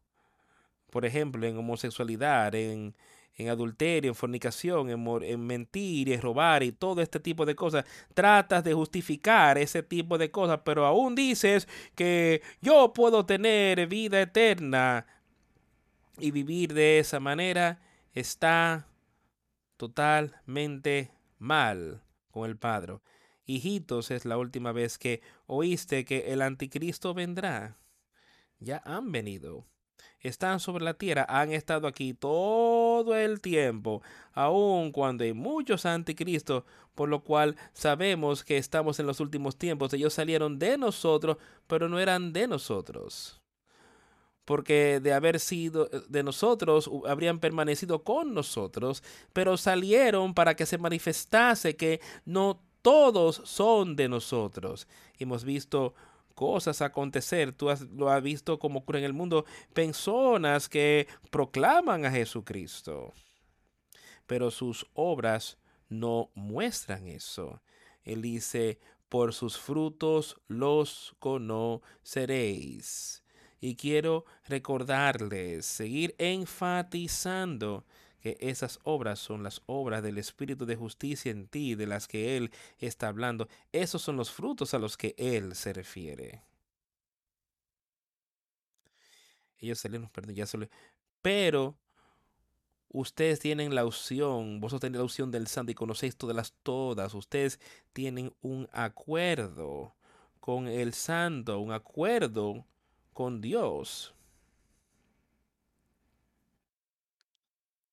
A: por ejemplo, en homosexualidad, en, en adulterio, en fornicación, en, en, mentir y robar y todo este tipo de cosas. Tratas de justificar ese tipo de cosas, pero aún dices que yo puedo tener vida eterna y vivir de esa manera está totalmente mal con el Padre. Hijitos, es la última vez que oíste que el anticristo vendrá. Ya han venido están sobre la tierra han estado aquí todo el tiempo, aun cuando hay muchos anticristos, por lo cual sabemos que estamos en los últimos tiempos. Ellos salieron de nosotros, pero no eran de nosotros. Porque de haber sido de nosotros, habrían permanecido con nosotros, pero salieron para que se manifestase que no todos son de nosotros. Hemos visto cosas acontecer. Tú lo has visto como ocurre en el mundo. Personas que proclaman a Jesucristo. Pero sus obras no muestran eso. Él dice, por sus frutos los conoceréis. Y quiero recordarles, seguir enfatizando que esas obras son las obras del Espíritu de justicia en ti, de las que Él está hablando. Esos son los frutos a los que Él se refiere. Ellos salieron, perdón, ya solo. Pero ustedes tienen la opción, vosotros tenéis la opción del santo y conocéis todas las todas, ustedes tienen un acuerdo con el santo, un acuerdo con Dios.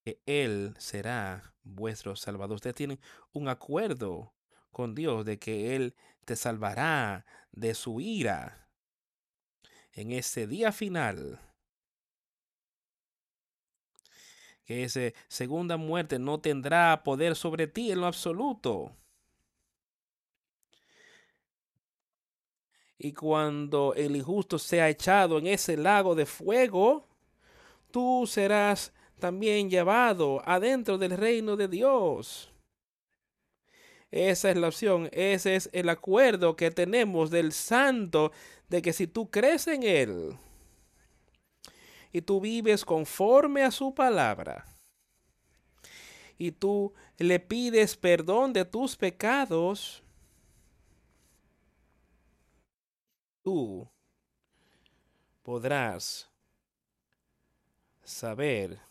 A: Que Él será vuestro salvador. Ustedes tienen un acuerdo con Dios de que Él te salvará de su ira en ese día final. Que esa segunda muerte no tendrá poder sobre ti en lo absoluto. Y cuando el injusto sea echado en ese lago de fuego, tú serás también llevado adentro del reino de Dios. Esa es la opción, ese es el acuerdo que tenemos del santo de que si tú crees en él y tú vives conforme a su palabra y tú le pides perdón de tus pecados, tú podrás saber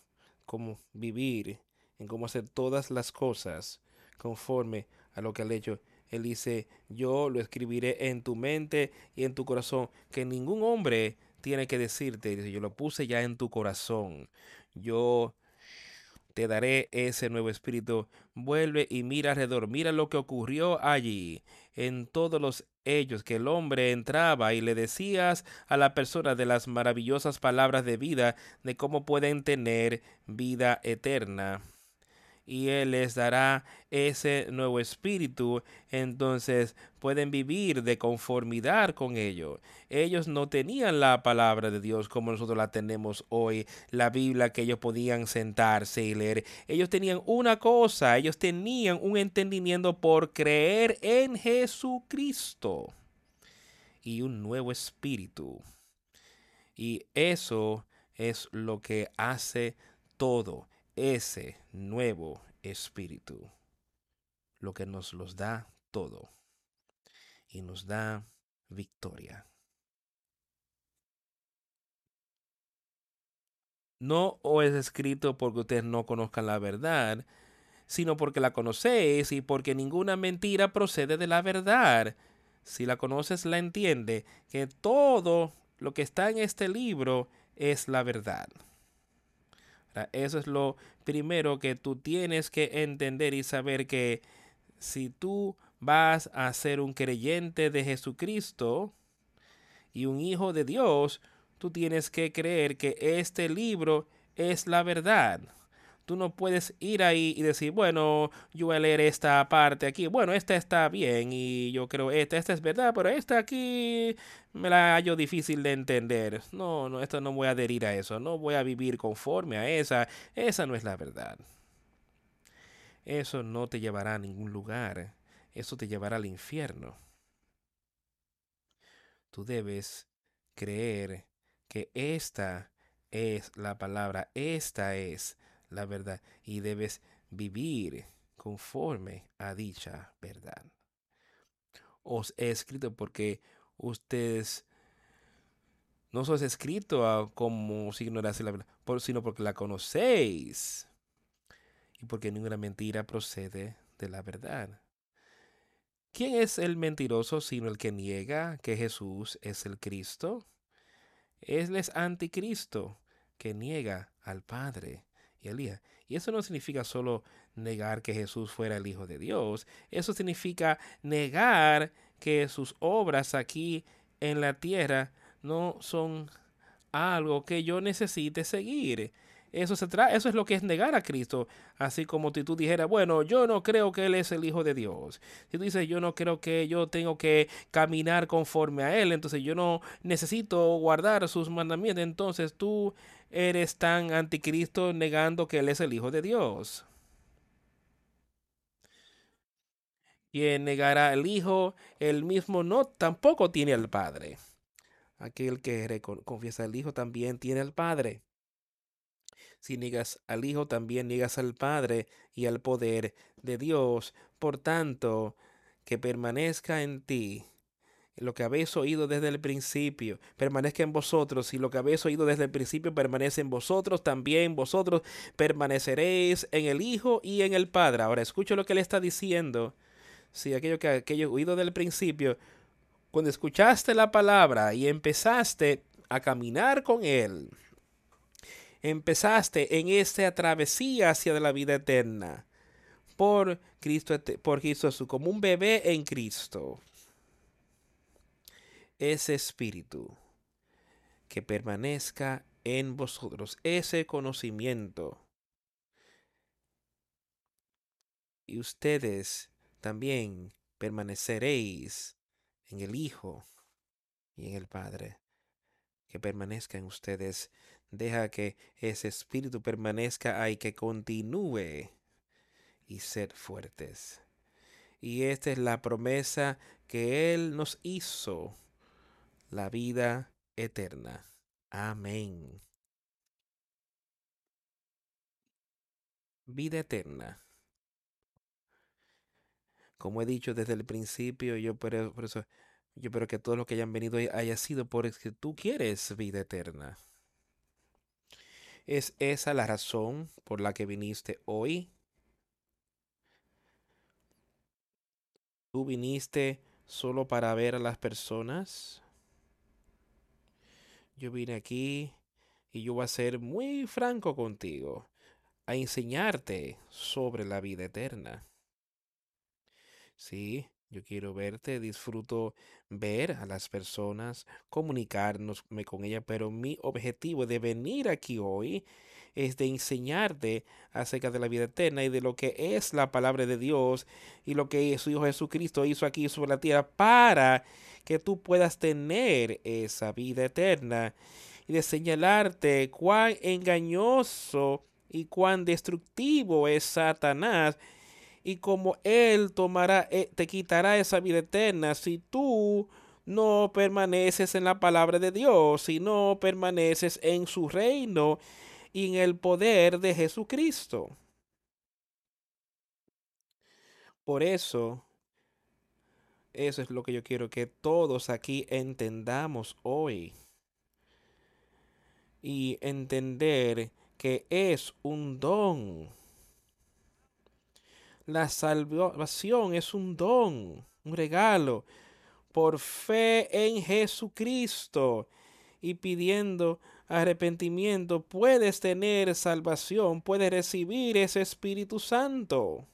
A: cómo vivir, en cómo hacer todas las cosas conforme a lo que ha hecho. Él dice, yo lo escribiré en tu mente y en tu corazón, que ningún hombre tiene que decirte, yo lo puse ya en tu corazón. Yo te daré ese nuevo espíritu. Vuelve y mira alrededor, mira lo que ocurrió allí, en todos los ellos, que el hombre entraba y le decías a la persona de las maravillosas palabras de vida, de cómo pueden tener vida eterna y Él les dará ese nuevo espíritu, entonces pueden vivir de conformidad con ello. Ellos no tenían la palabra de Dios como nosotros la tenemos hoy, la Biblia que ellos podían sentarse y leer. Ellos tenían una cosa, ellos tenían un entendimiento por creer en Jesucristo y un nuevo espíritu. Y eso es lo que hace todo ese nuevo espíritu, lo que nos los da todo y nos da victoria. No os es escrito porque ustedes no conozcan la verdad, sino porque la conocéis y porque ninguna mentira procede de la verdad. Si la conoces, la entiende, que todo lo que está en este libro es la verdad. Eso es lo primero que tú tienes que entender y saber que si tú vas a ser un creyente de Jesucristo y un hijo de Dios, tú tienes que creer que este libro es la verdad. Tú no puedes ir ahí y decir, bueno, yo voy a leer esta parte aquí. Bueno, esta está bien y yo creo esta, esta es verdad, pero esta aquí me la hallo difícil de entender. No, no, esto no voy a adherir a eso. No voy a vivir conforme a esa. Esa no es la verdad. Eso no te llevará a ningún lugar. Eso te llevará al infierno. Tú debes creer que esta es la palabra, esta es la verdad y debes vivir conforme a dicha verdad. Os he escrito porque ustedes no os he escrito como si ignoraseis la verdad, sino porque la conocéis y porque ninguna mentira procede de la verdad. ¿Quién es el mentiroso sino el que niega que Jesús es el Cristo? Él es anticristo que niega al Padre y eso no significa solo negar que Jesús fuera el Hijo de Dios, eso significa negar que sus obras aquí en la tierra no son algo que yo necesite seguir. Eso, se eso es lo que es negar a Cristo. Así como si tú dijeras, bueno, yo no creo que Él es el Hijo de Dios. Si tú dices, yo no creo que yo tengo que caminar conforme a Él, entonces yo no necesito guardar sus mandamientos, entonces tú eres tan anticristo negando que Él es el Hijo de Dios. Quien negará al Hijo, el mismo no tampoco tiene al Padre. Aquel que confiesa al Hijo también tiene al Padre. Si niegas al Hijo, también niegas al Padre y al poder de Dios. Por tanto, que permanezca en ti lo que habéis oído desde el principio permanezca en vosotros, y lo que habéis oído desde el principio permanece en vosotros, también vosotros permaneceréis en el Hijo y en el Padre. Ahora escucho lo que él está diciendo. Si aquello que aquello oído del principio, cuando escuchaste la palabra y empezaste a caminar con él, empezaste en esta travesía hacia la vida eterna por Cristo, por Cristo como un bebé en Cristo ese espíritu que permanezca en vosotros, ese conocimiento. Y ustedes también permaneceréis en el Hijo y en el Padre. Que permanezca en ustedes. Deja que ese espíritu permanezca ahí, que continúe y ser fuertes. Y esta es la promesa que Él nos hizo la vida eterna. Amén. Vida eterna. Como he dicho desde el principio, yo por, eso yo espero que todos los que hayan venido haya sido porque tú quieres vida eterna. ¿Es esa la razón por la que viniste hoy? ¿Tú viniste solo para ver a las personas? Yo vine aquí y yo voy a ser muy franco contigo, a enseñarte sobre la vida eterna. Sí, yo quiero verte, disfruto ver a las personas, comunicarnos con ellas, pero mi objetivo de venir aquí hoy es de enseñarte acerca de la vida eterna y de lo que es la palabra de Dios y lo que su Hijo Jesucristo hizo aquí sobre la tierra para que tú puedas tener esa vida eterna y de señalarte cuán engañoso y cuán destructivo es Satanás y cómo él tomará, eh, te quitará esa vida eterna si tú no permaneces en la palabra de Dios, si no permaneces en su reino y en el poder de Jesucristo. Por eso eso es lo que yo quiero que todos aquí entendamos hoy. Y entender que es un don. La salvación es un don, un regalo, por fe en Jesucristo y pidiendo arrepentimiento, puedes tener salvación, puedes recibir ese Espíritu Santo.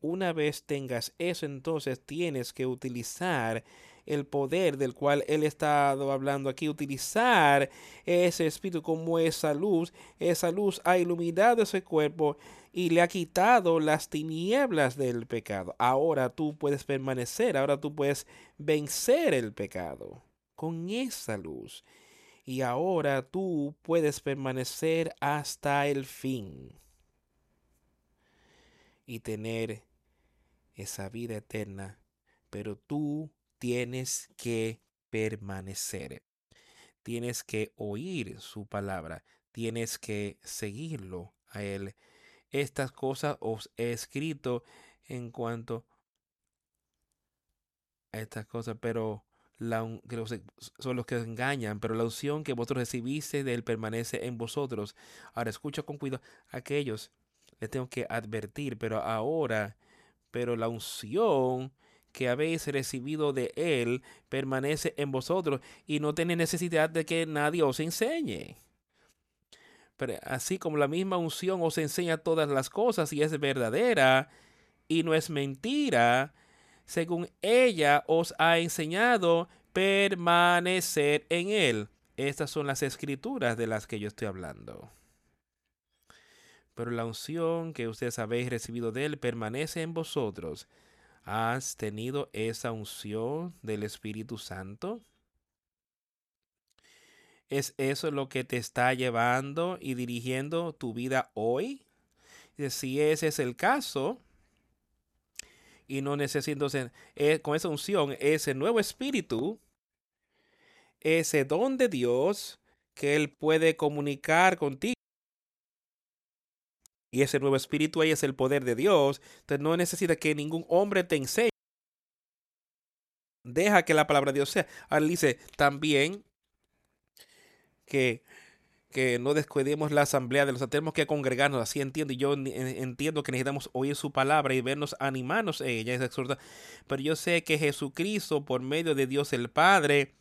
A: Una vez tengas eso, entonces tienes que utilizar el poder del cual él está hablando aquí, utilizar ese espíritu como esa luz. Esa luz ha iluminado ese cuerpo y le ha quitado las tinieblas del pecado. Ahora tú puedes permanecer, ahora tú puedes vencer el pecado con esa luz. Y ahora tú puedes permanecer hasta el fin y tener esa vida eterna, pero tú tienes que permanecer. Tienes que oír su palabra, tienes que seguirlo a él. Estas cosas os he escrito en cuanto a estas cosas, pero la, son los que engañan, pero la unción que vosotros recibiste de él permanece en vosotros. Ahora escucha con cuidado aquellos les tengo que advertir, pero ahora, pero la unción que habéis recibido de Él permanece en vosotros y no tenéis necesidad de que nadie os enseñe. Pero así como la misma unción os enseña todas las cosas y es verdadera y no es mentira, según ella os ha enseñado permanecer en Él. Estas son las escrituras de las que yo estoy hablando pero la unción que ustedes habéis recibido de Él permanece en vosotros. ¿Has tenido esa unción del Espíritu Santo? ¿Es eso lo que te está llevando y dirigiendo tu vida hoy? Si ese es el caso, y no necesito eh, con esa unción, ese nuevo espíritu, ese don de Dios que Él puede comunicar contigo y ese nuevo espíritu ahí es el poder de Dios. Entonces no necesita que ningún hombre te enseñe. Deja que la palabra de Dios sea. Ahora dice también que, que no descuidemos la asamblea de los tenemos que congregarnos, así entiendo. Y yo entiendo que necesitamos oír su palabra y vernos animarnos en ella, es absurda. Pero yo sé que Jesucristo, por medio de Dios el Padre,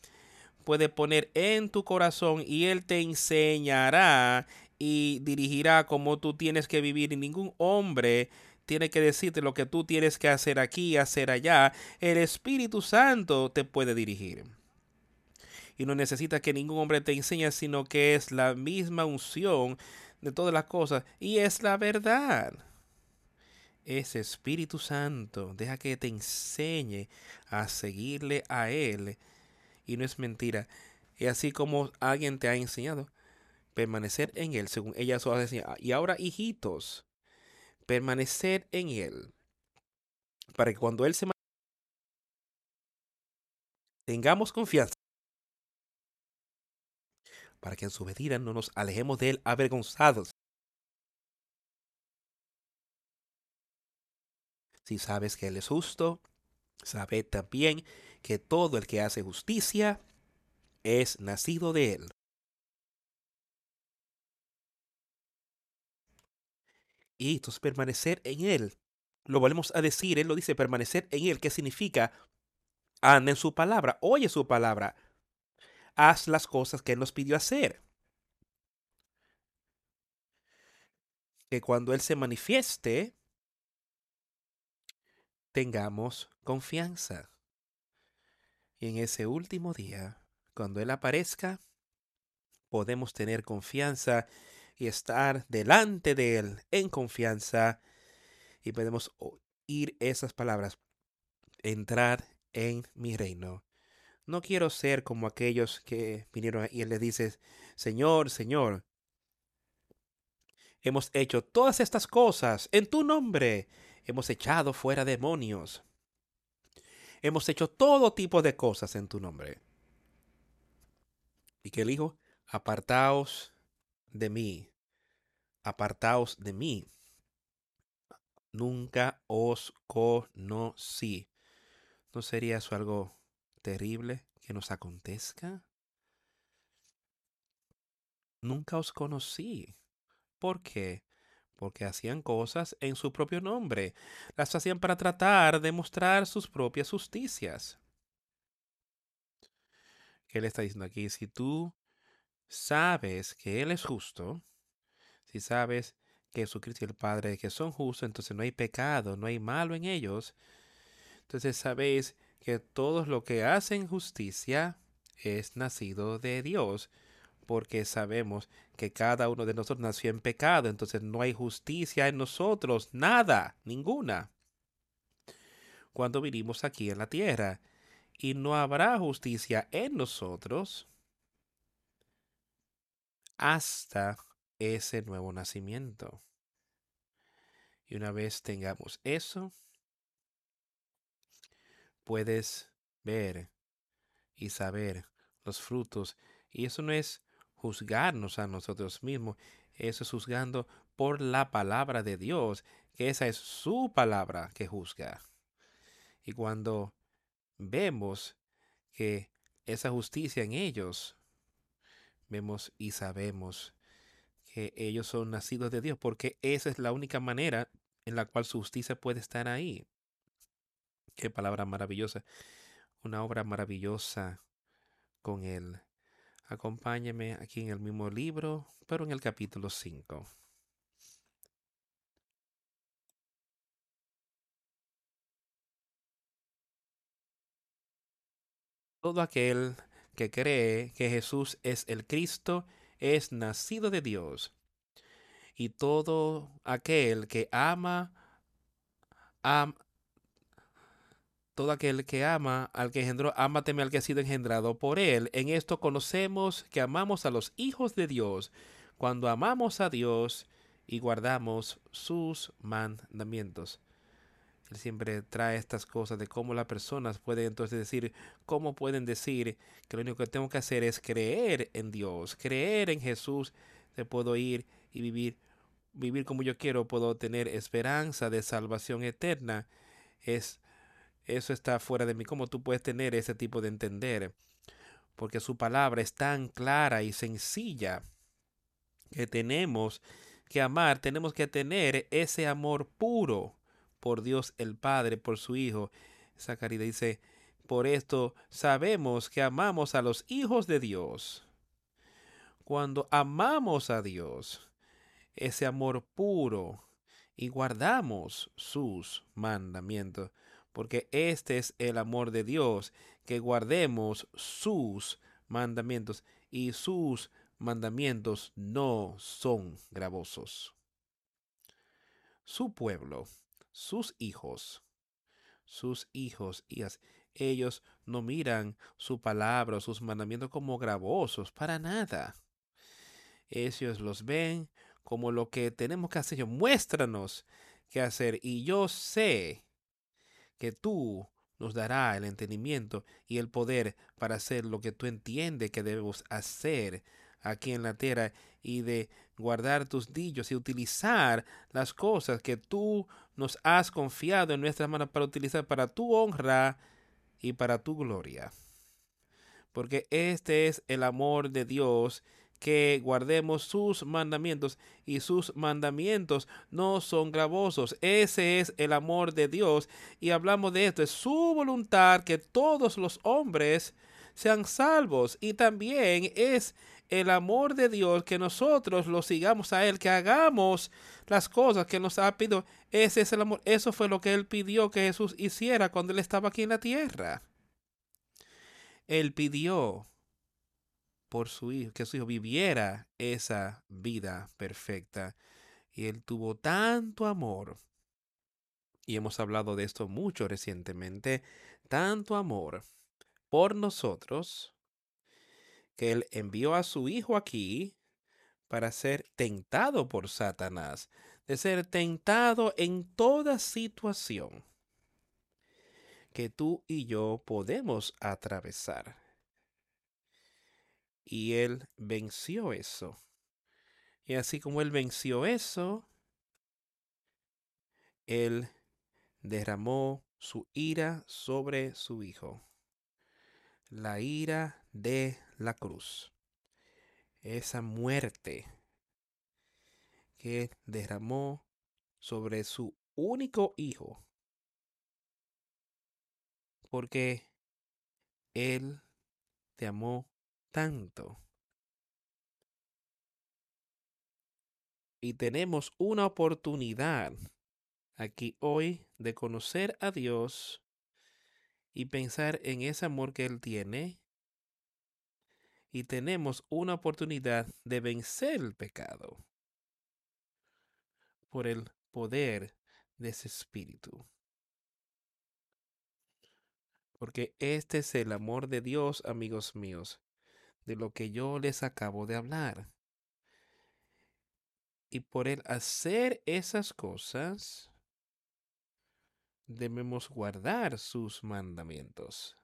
A: puede poner en tu corazón y Él te enseñará y dirigirá como tú tienes que vivir. Y ningún hombre tiene que decirte lo que tú tienes que hacer aquí, hacer allá. El Espíritu Santo te puede dirigir. Y no necesita que ningún hombre te enseñe, sino que es la misma unción de todas las cosas. Y es la verdad. Ese Espíritu Santo deja que te enseñe a seguirle a Él. Y no es mentira. Y así como alguien te ha enseñado, permanecer en Él, según ella solo decía. Y ahora, hijitos, permanecer en Él, para que cuando Él se tengamos confianza, para que en su medida no nos alejemos de Él avergonzados. Si sabes que Él es justo, sabe también que todo el que hace justicia es nacido de Él. y entonces permanecer en Él. Lo volvemos a decir, Él lo dice, permanecer en Él, ¿qué significa? Anda en su palabra, oye su palabra, haz las cosas que Él nos pidió hacer. Que cuando Él se manifieste, tengamos confianza. Y en ese último día, cuando Él aparezca, podemos tener confianza y estar delante de Él en confianza y podemos oír esas palabras. Entrar en mi reino. No quiero ser como aquellos que vinieron y Él le dice, Señor, Señor, hemos hecho todas estas cosas en tu nombre. Hemos echado fuera demonios. Hemos hecho todo tipo de cosas en tu nombre. Y que el Hijo, apartaos de mí, apartaos de mí. Nunca os conocí. ¿No sería eso algo terrible que nos acontezca? Nunca os conocí. ¿Por qué? Porque hacían cosas en su propio nombre. Las hacían para tratar de mostrar sus propias justicias. ¿Qué le está diciendo aquí? Si tú sabes que Él es justo, si sabes que Jesucristo y el Padre que son justos, entonces no hay pecado, no hay malo en ellos. Entonces sabéis que todos lo que hacen justicia es nacido de Dios, porque sabemos que cada uno de nosotros nació en pecado, entonces no hay justicia en nosotros, nada, ninguna. Cuando vinimos aquí en la tierra, y no habrá justicia en nosotros hasta ese nuevo nacimiento. Y una vez tengamos eso, puedes ver y saber los frutos. Y eso no es juzgarnos a nosotros mismos, eso es juzgando por la palabra de Dios, que esa es su palabra que juzga. Y cuando vemos que esa justicia en ellos, vemos y sabemos que ellos son nacidos de Dios, porque esa es la única manera en la cual su justicia puede estar ahí. Qué palabra maravillosa. Una obra maravillosa con Él. Acompáñeme aquí en el mismo libro, pero en el capítulo 5. Todo aquel que cree que Jesús es el Cristo es nacido de Dios. Y todo aquel que ama, todo aquel que ama al que engendró, ámateme al que ha sido engendrado por él. En esto conocemos que amamos a los hijos de Dios, cuando amamos a Dios y guardamos sus mandamientos. Él siempre trae estas cosas de cómo las personas pueden entonces decir, cómo pueden decir que lo único que tengo que hacer es creer en Dios, creer en Jesús, te puedo ir y vivir, vivir como yo quiero, puedo tener esperanza de salvación eterna. Es eso está fuera de mí. ¿Cómo tú puedes tener ese tipo de entender? Porque su palabra es tan clara y sencilla que tenemos que amar, tenemos que tener ese amor puro por Dios el Padre, por su Hijo. Esa caridad dice, por esto sabemos que amamos a los hijos de Dios. Cuando amamos a Dios, ese amor puro, y guardamos sus mandamientos, porque este es el amor de Dios, que guardemos sus mandamientos, y sus mandamientos no son gravosos. Su pueblo, sus hijos, sus hijos, hijas, ellos no miran su palabra sus mandamientos como gravosos, para nada. Ellos los ven como lo que tenemos que hacer. Muéstranos qué hacer. Y yo sé que tú nos dará el entendimiento y el poder para hacer lo que tú entiendes que debemos hacer aquí en la tierra y de guardar tus dichos y utilizar las cosas que tú nos has confiado en nuestras manos para utilizar para tu honra y para tu gloria. Porque este es el amor de Dios que guardemos sus mandamientos y sus mandamientos no son gravosos. Ese es el amor de Dios y hablamos de esto. Es su voluntad que todos los hombres sean salvos y también es el amor de Dios que nosotros lo sigamos a Él, que hagamos las cosas que nos ha pedido. Ese es el amor. Eso fue lo que Él pidió que Jesús hiciera cuando Él estaba aquí en la tierra. Él pidió por su hijo, que su hijo viviera esa vida perfecta. Y él tuvo tanto amor. Y hemos hablado de esto mucho recientemente. Tanto amor por nosotros que él envió a su hijo aquí para ser tentado por Satanás, de ser tentado en toda situación que tú y yo podemos atravesar y él venció eso. Y así como él venció eso, él derramó su ira sobre su hijo. La ira de la cruz. Esa muerte que derramó sobre su único hijo. Porque él te amó tanto. Y tenemos una oportunidad aquí hoy de conocer a Dios y pensar en ese amor que Él tiene. Y tenemos una oportunidad de vencer el pecado por el poder de ese espíritu. Porque este es el amor de Dios, amigos míos, de lo que yo les acabo de hablar. Y por el hacer esas cosas, debemos guardar sus mandamientos.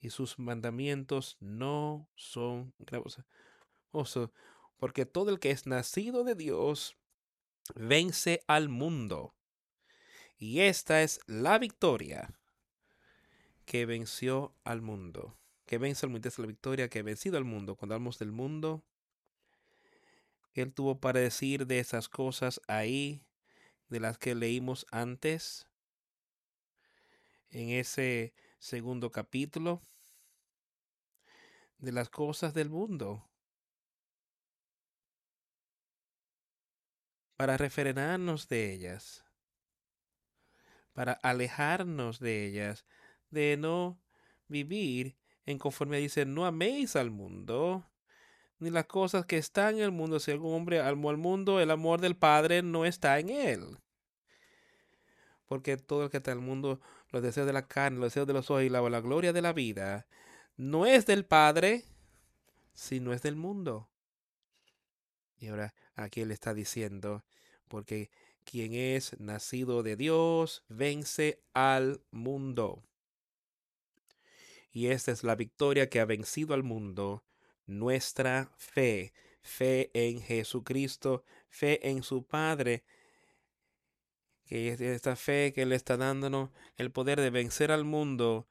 A: Y sus mandamientos no son gravosos. Porque todo el que es nacido de Dios vence al mundo. Y esta es la victoria que venció al mundo que vence al es la victoria que ha vencido al mundo. Cuando hablamos del mundo, Él tuvo para decir de esas cosas ahí, de las que leímos antes, en ese segundo capítulo, de las cosas del mundo. Para refrenarnos de ellas, para alejarnos de ellas, de no vivir en conforme dice, no améis al mundo, ni las cosas que están en el mundo. Si algún hombre amó al mundo, el amor del Padre no está en él. Porque todo el que está en el mundo, los deseos de la carne, los deseos de los ojos y la, la gloria de la vida, no es del Padre, sino es del mundo. Y ahora aquí él está diciendo, porque quien es nacido de Dios vence al mundo. Y esta es la victoria que ha vencido al mundo, nuestra fe, fe en Jesucristo, fe en su Padre, que esta fe que Él está dándonos el poder de vencer al mundo.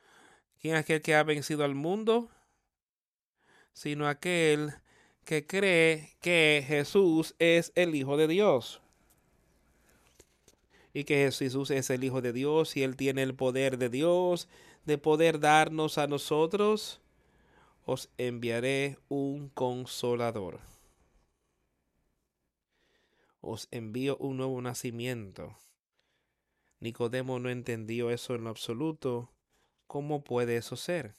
A: ¿Quién es aquel que ha vencido al mundo? Sino aquel que cree que Jesús es el Hijo de Dios. Y que Jesús es el Hijo de Dios y Él tiene el poder de Dios de poder darnos a nosotros. Os enviaré un consolador. Os envío un nuevo nacimiento. Nicodemo no entendió eso en lo absoluto. ¿Cómo puede eso ser?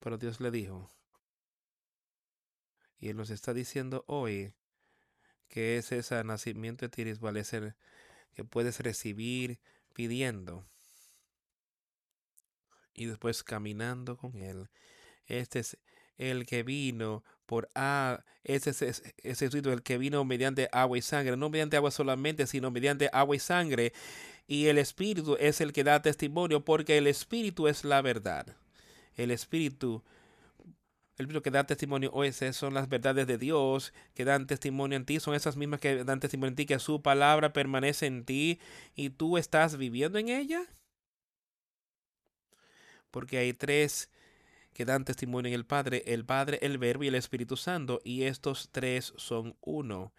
A: Pero Dios le dijo, y Él nos está diciendo hoy que es ese nacimiento espiritual, que puedes recibir pidiendo y después caminando con Él. Este es el que vino por a ese es ese el que vino mediante agua y sangre, no mediante agua solamente, sino mediante agua y sangre. Y el Espíritu es el que da testimonio, porque el Espíritu es la verdad. El Espíritu el que da testimonio hoy son las verdades de Dios que dan testimonio en ti, son esas mismas que dan testimonio en ti, que su palabra permanece en ti y tú estás viviendo en ella. Porque hay tres que dan testimonio en el Padre, el Padre, el Verbo y el Espíritu Santo, y estos tres son uno.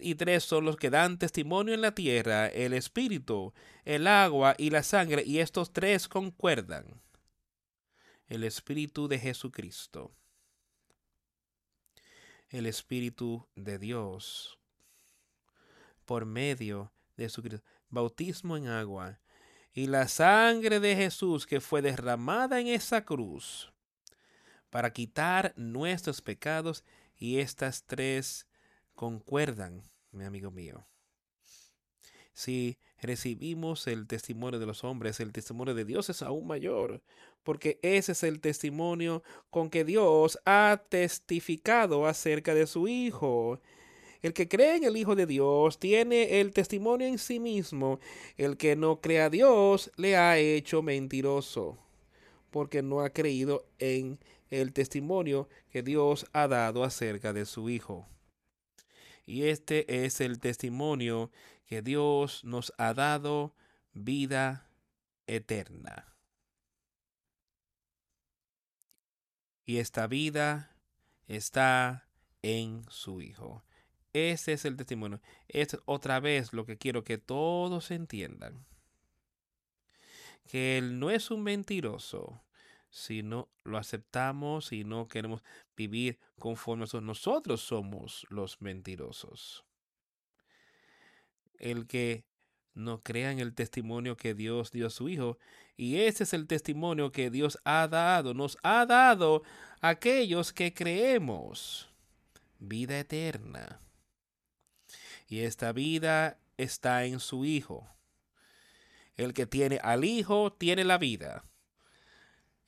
A: Y tres son los que dan testimonio en la tierra, el Espíritu, el agua y la sangre, y estos tres concuerdan. El Espíritu de Jesucristo, el Espíritu de Dios, por medio de su bautismo en agua y la sangre de Jesús que fue derramada en esa cruz para quitar nuestros pecados y estas tres concuerdan, mi amigo mío. Si recibimos el testimonio de los hombres, el testimonio de Dios es aún mayor, porque ese es el testimonio con que Dios ha testificado acerca de su Hijo. El que cree en el Hijo de Dios tiene el testimonio en sí mismo. El que no cree a Dios le ha hecho mentiroso, porque no ha creído en el testimonio que Dios ha dado acerca de su Hijo. Y este es el testimonio que Dios nos ha dado vida eterna. Y esta vida está en su Hijo. Ese es el testimonio. Es otra vez lo que quiero que todos entiendan. Que Él no es un mentiroso, si no lo aceptamos y no queremos vivir conforme a nosotros somos los mentirosos el que no crea en el testimonio que Dios dio a su Hijo. Y ese es el testimonio que Dios ha dado, nos ha dado a aquellos que creemos vida eterna. Y esta vida está en su Hijo. El que tiene al Hijo tiene la vida.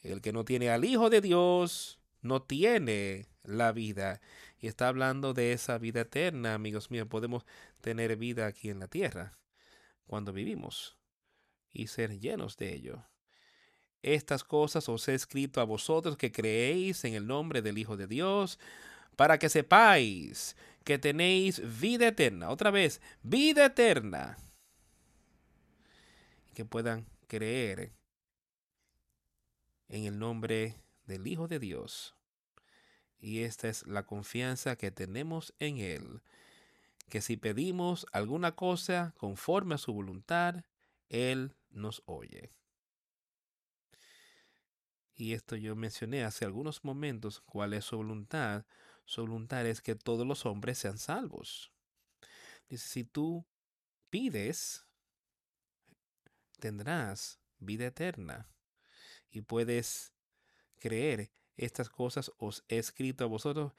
A: El que no tiene al Hijo de Dios no tiene la vida. Y está hablando de esa vida eterna, amigos míos. Podemos tener vida aquí en la tierra cuando vivimos y ser llenos de ello. Estas cosas os he escrito a vosotros que creéis en el nombre del Hijo de Dios, para que sepáis que tenéis vida eterna. Otra vez, vida eterna. Que puedan creer en el nombre del Hijo de Dios. Y esta es la confianza que tenemos en Él, que si pedimos alguna cosa conforme a su voluntad, Él nos oye. Y esto yo mencioné hace algunos momentos cuál es su voluntad. Su voluntad es que todos los hombres sean salvos. Dice, si tú pides, tendrás vida eterna y puedes creer estas cosas os he escrito a vosotros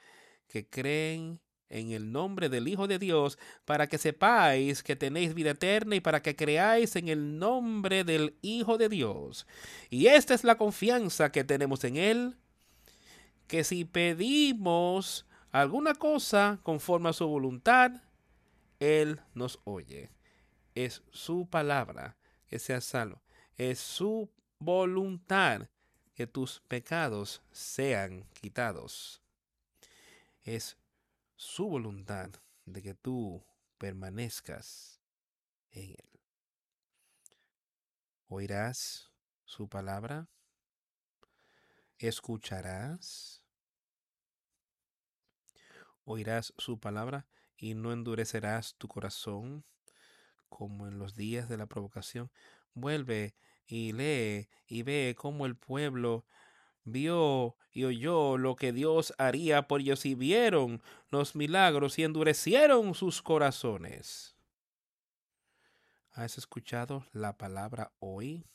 A: que creen en el nombre del Hijo de Dios, para que sepáis que tenéis vida eterna y para que creáis en el nombre del Hijo de Dios. Y esta es la confianza que tenemos en Él, que si pedimos alguna cosa conforme a su voluntad, Él nos oye. Es su palabra que sea salvo. Es su voluntad que tus pecados sean quitados. Es su voluntad de que tú permanezcas en él. Oirás su palabra, escucharás, oirás su palabra y no endurecerás tu corazón como en los días de la provocación. Vuelve y lee y ve cómo el pueblo vio y oyó lo que Dios haría por ellos y vieron los milagros y endurecieron sus corazones. ¿Has escuchado la palabra hoy?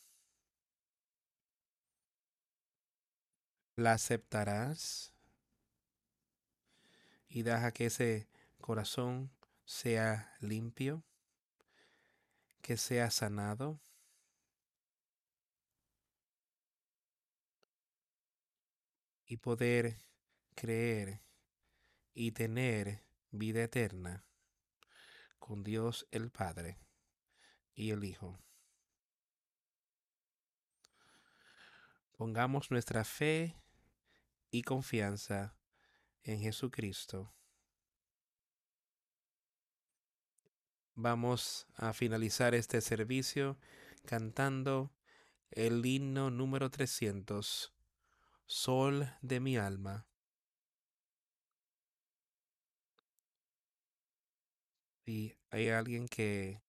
A: ¿La aceptarás? Y deja que ese corazón sea limpio, que sea sanado. y poder creer y tener vida eterna con Dios el Padre y el Hijo. Pongamos nuestra fe y confianza en Jesucristo. Vamos a finalizar este servicio cantando el himno número 300 sol de mi alma. Si hay alguien que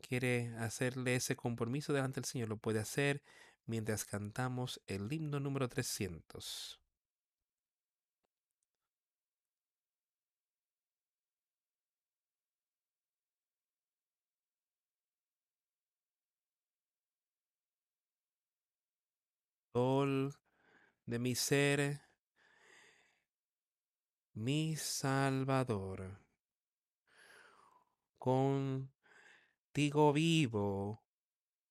A: quiere hacerle ese compromiso delante del Señor, lo puede hacer mientras cantamos el himno número 300. De mi ser, mi Salvador. Contigo vivo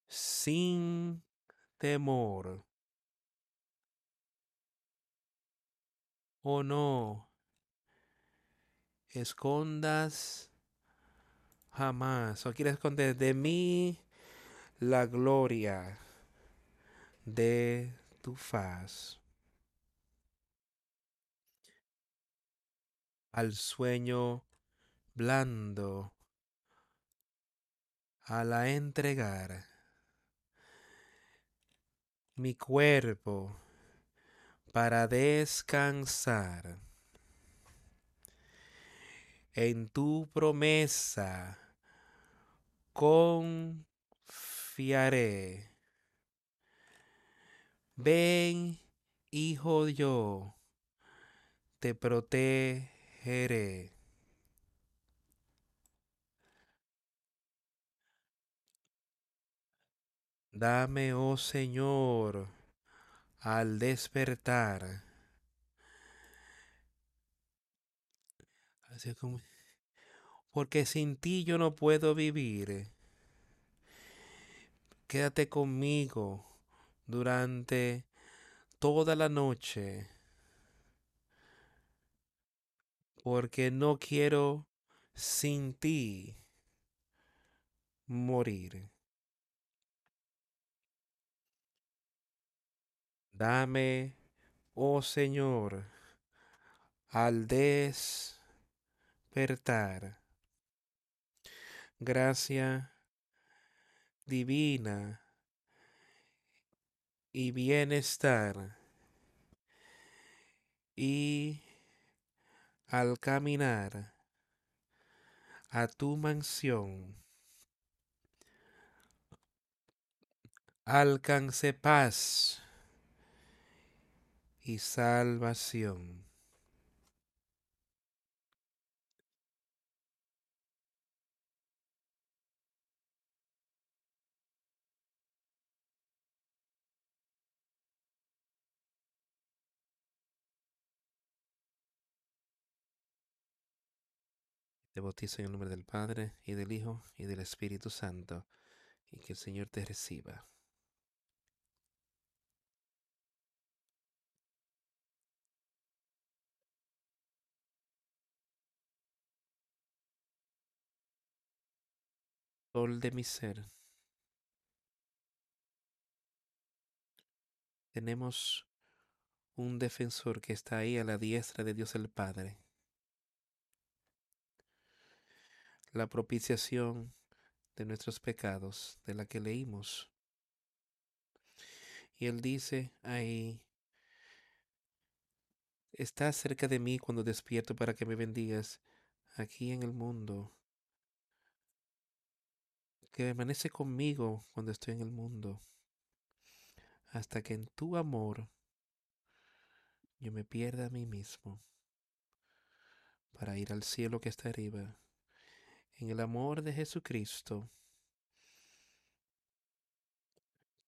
A: sin temor. O no, escondas jamás, o quieres esconder de mí la gloria de tu faz. al sueño blando, a la entregar mi cuerpo para descansar en tu promesa confiaré. Ven, hijo yo, te protegeré Dame, oh Señor, al despertar. Porque sin ti yo no puedo vivir. Quédate conmigo durante toda la noche porque no quiero sin ti morir. Dame, oh Señor, al despertar, gracia divina y bienestar y al caminar a tu mansión, alcance paz y salvación. Te bautizo en el nombre del Padre, y del Hijo, y del Espíritu Santo, y que el Señor te reciba. Sol de mi ser. Tenemos un defensor que está ahí a la diestra de Dios el Padre la propiciación de nuestros pecados, de la que leímos. Y él dice ahí, estás cerca de mí cuando despierto para que me bendigas aquí en el mundo, que permanece conmigo cuando estoy en el mundo, hasta que en tu amor yo me pierda a mí mismo para ir al cielo que está arriba. En el amor de Jesucristo,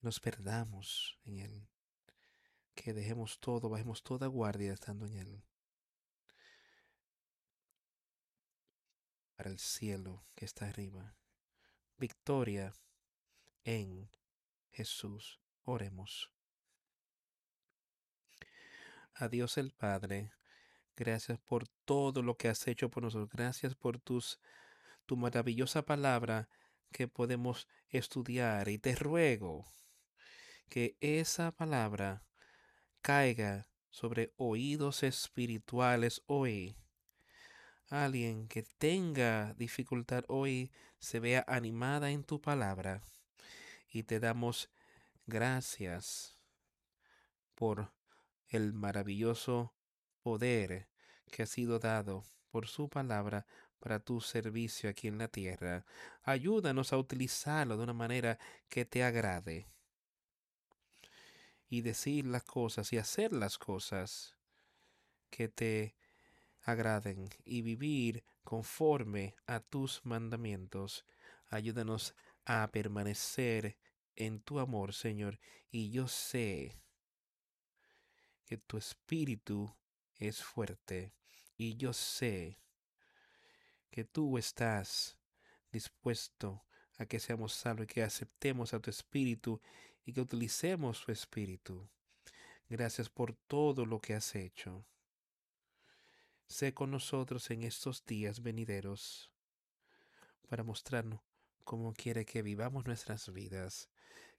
A: nos perdamos en Él, que dejemos todo, bajemos toda guardia estando en Él, para el cielo que está arriba. Victoria en Jesús. Oremos. A Dios el Padre, gracias por todo lo que has hecho por nosotros. Gracias por tus, tu maravillosa palabra que podemos estudiar. Y te ruego que esa palabra caiga sobre oídos espirituales hoy. Alguien que tenga dificultad hoy se vea animada en tu palabra. Y te damos gracias por el maravilloso poder que ha sido dado por su palabra para tu servicio aquí en la tierra. Ayúdanos a utilizarlo de una manera que te agrade y decir las cosas y hacer las cosas que te agraden y vivir conforme a tus mandamientos. Ayúdanos a permanecer en tu amor, Señor. Y yo sé que tu espíritu es fuerte. Y yo sé que tú estás dispuesto a que seamos salvos y que aceptemos a tu espíritu y que utilicemos su espíritu. Gracias por todo lo que has hecho. Sé con nosotros en estos días venideros para mostrarnos cómo quiere que vivamos nuestras vidas,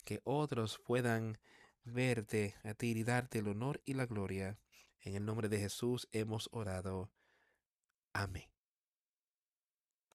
A: que otros puedan verte a ti y darte el honor y la gloria. En el nombre de Jesús hemos orado. Amén.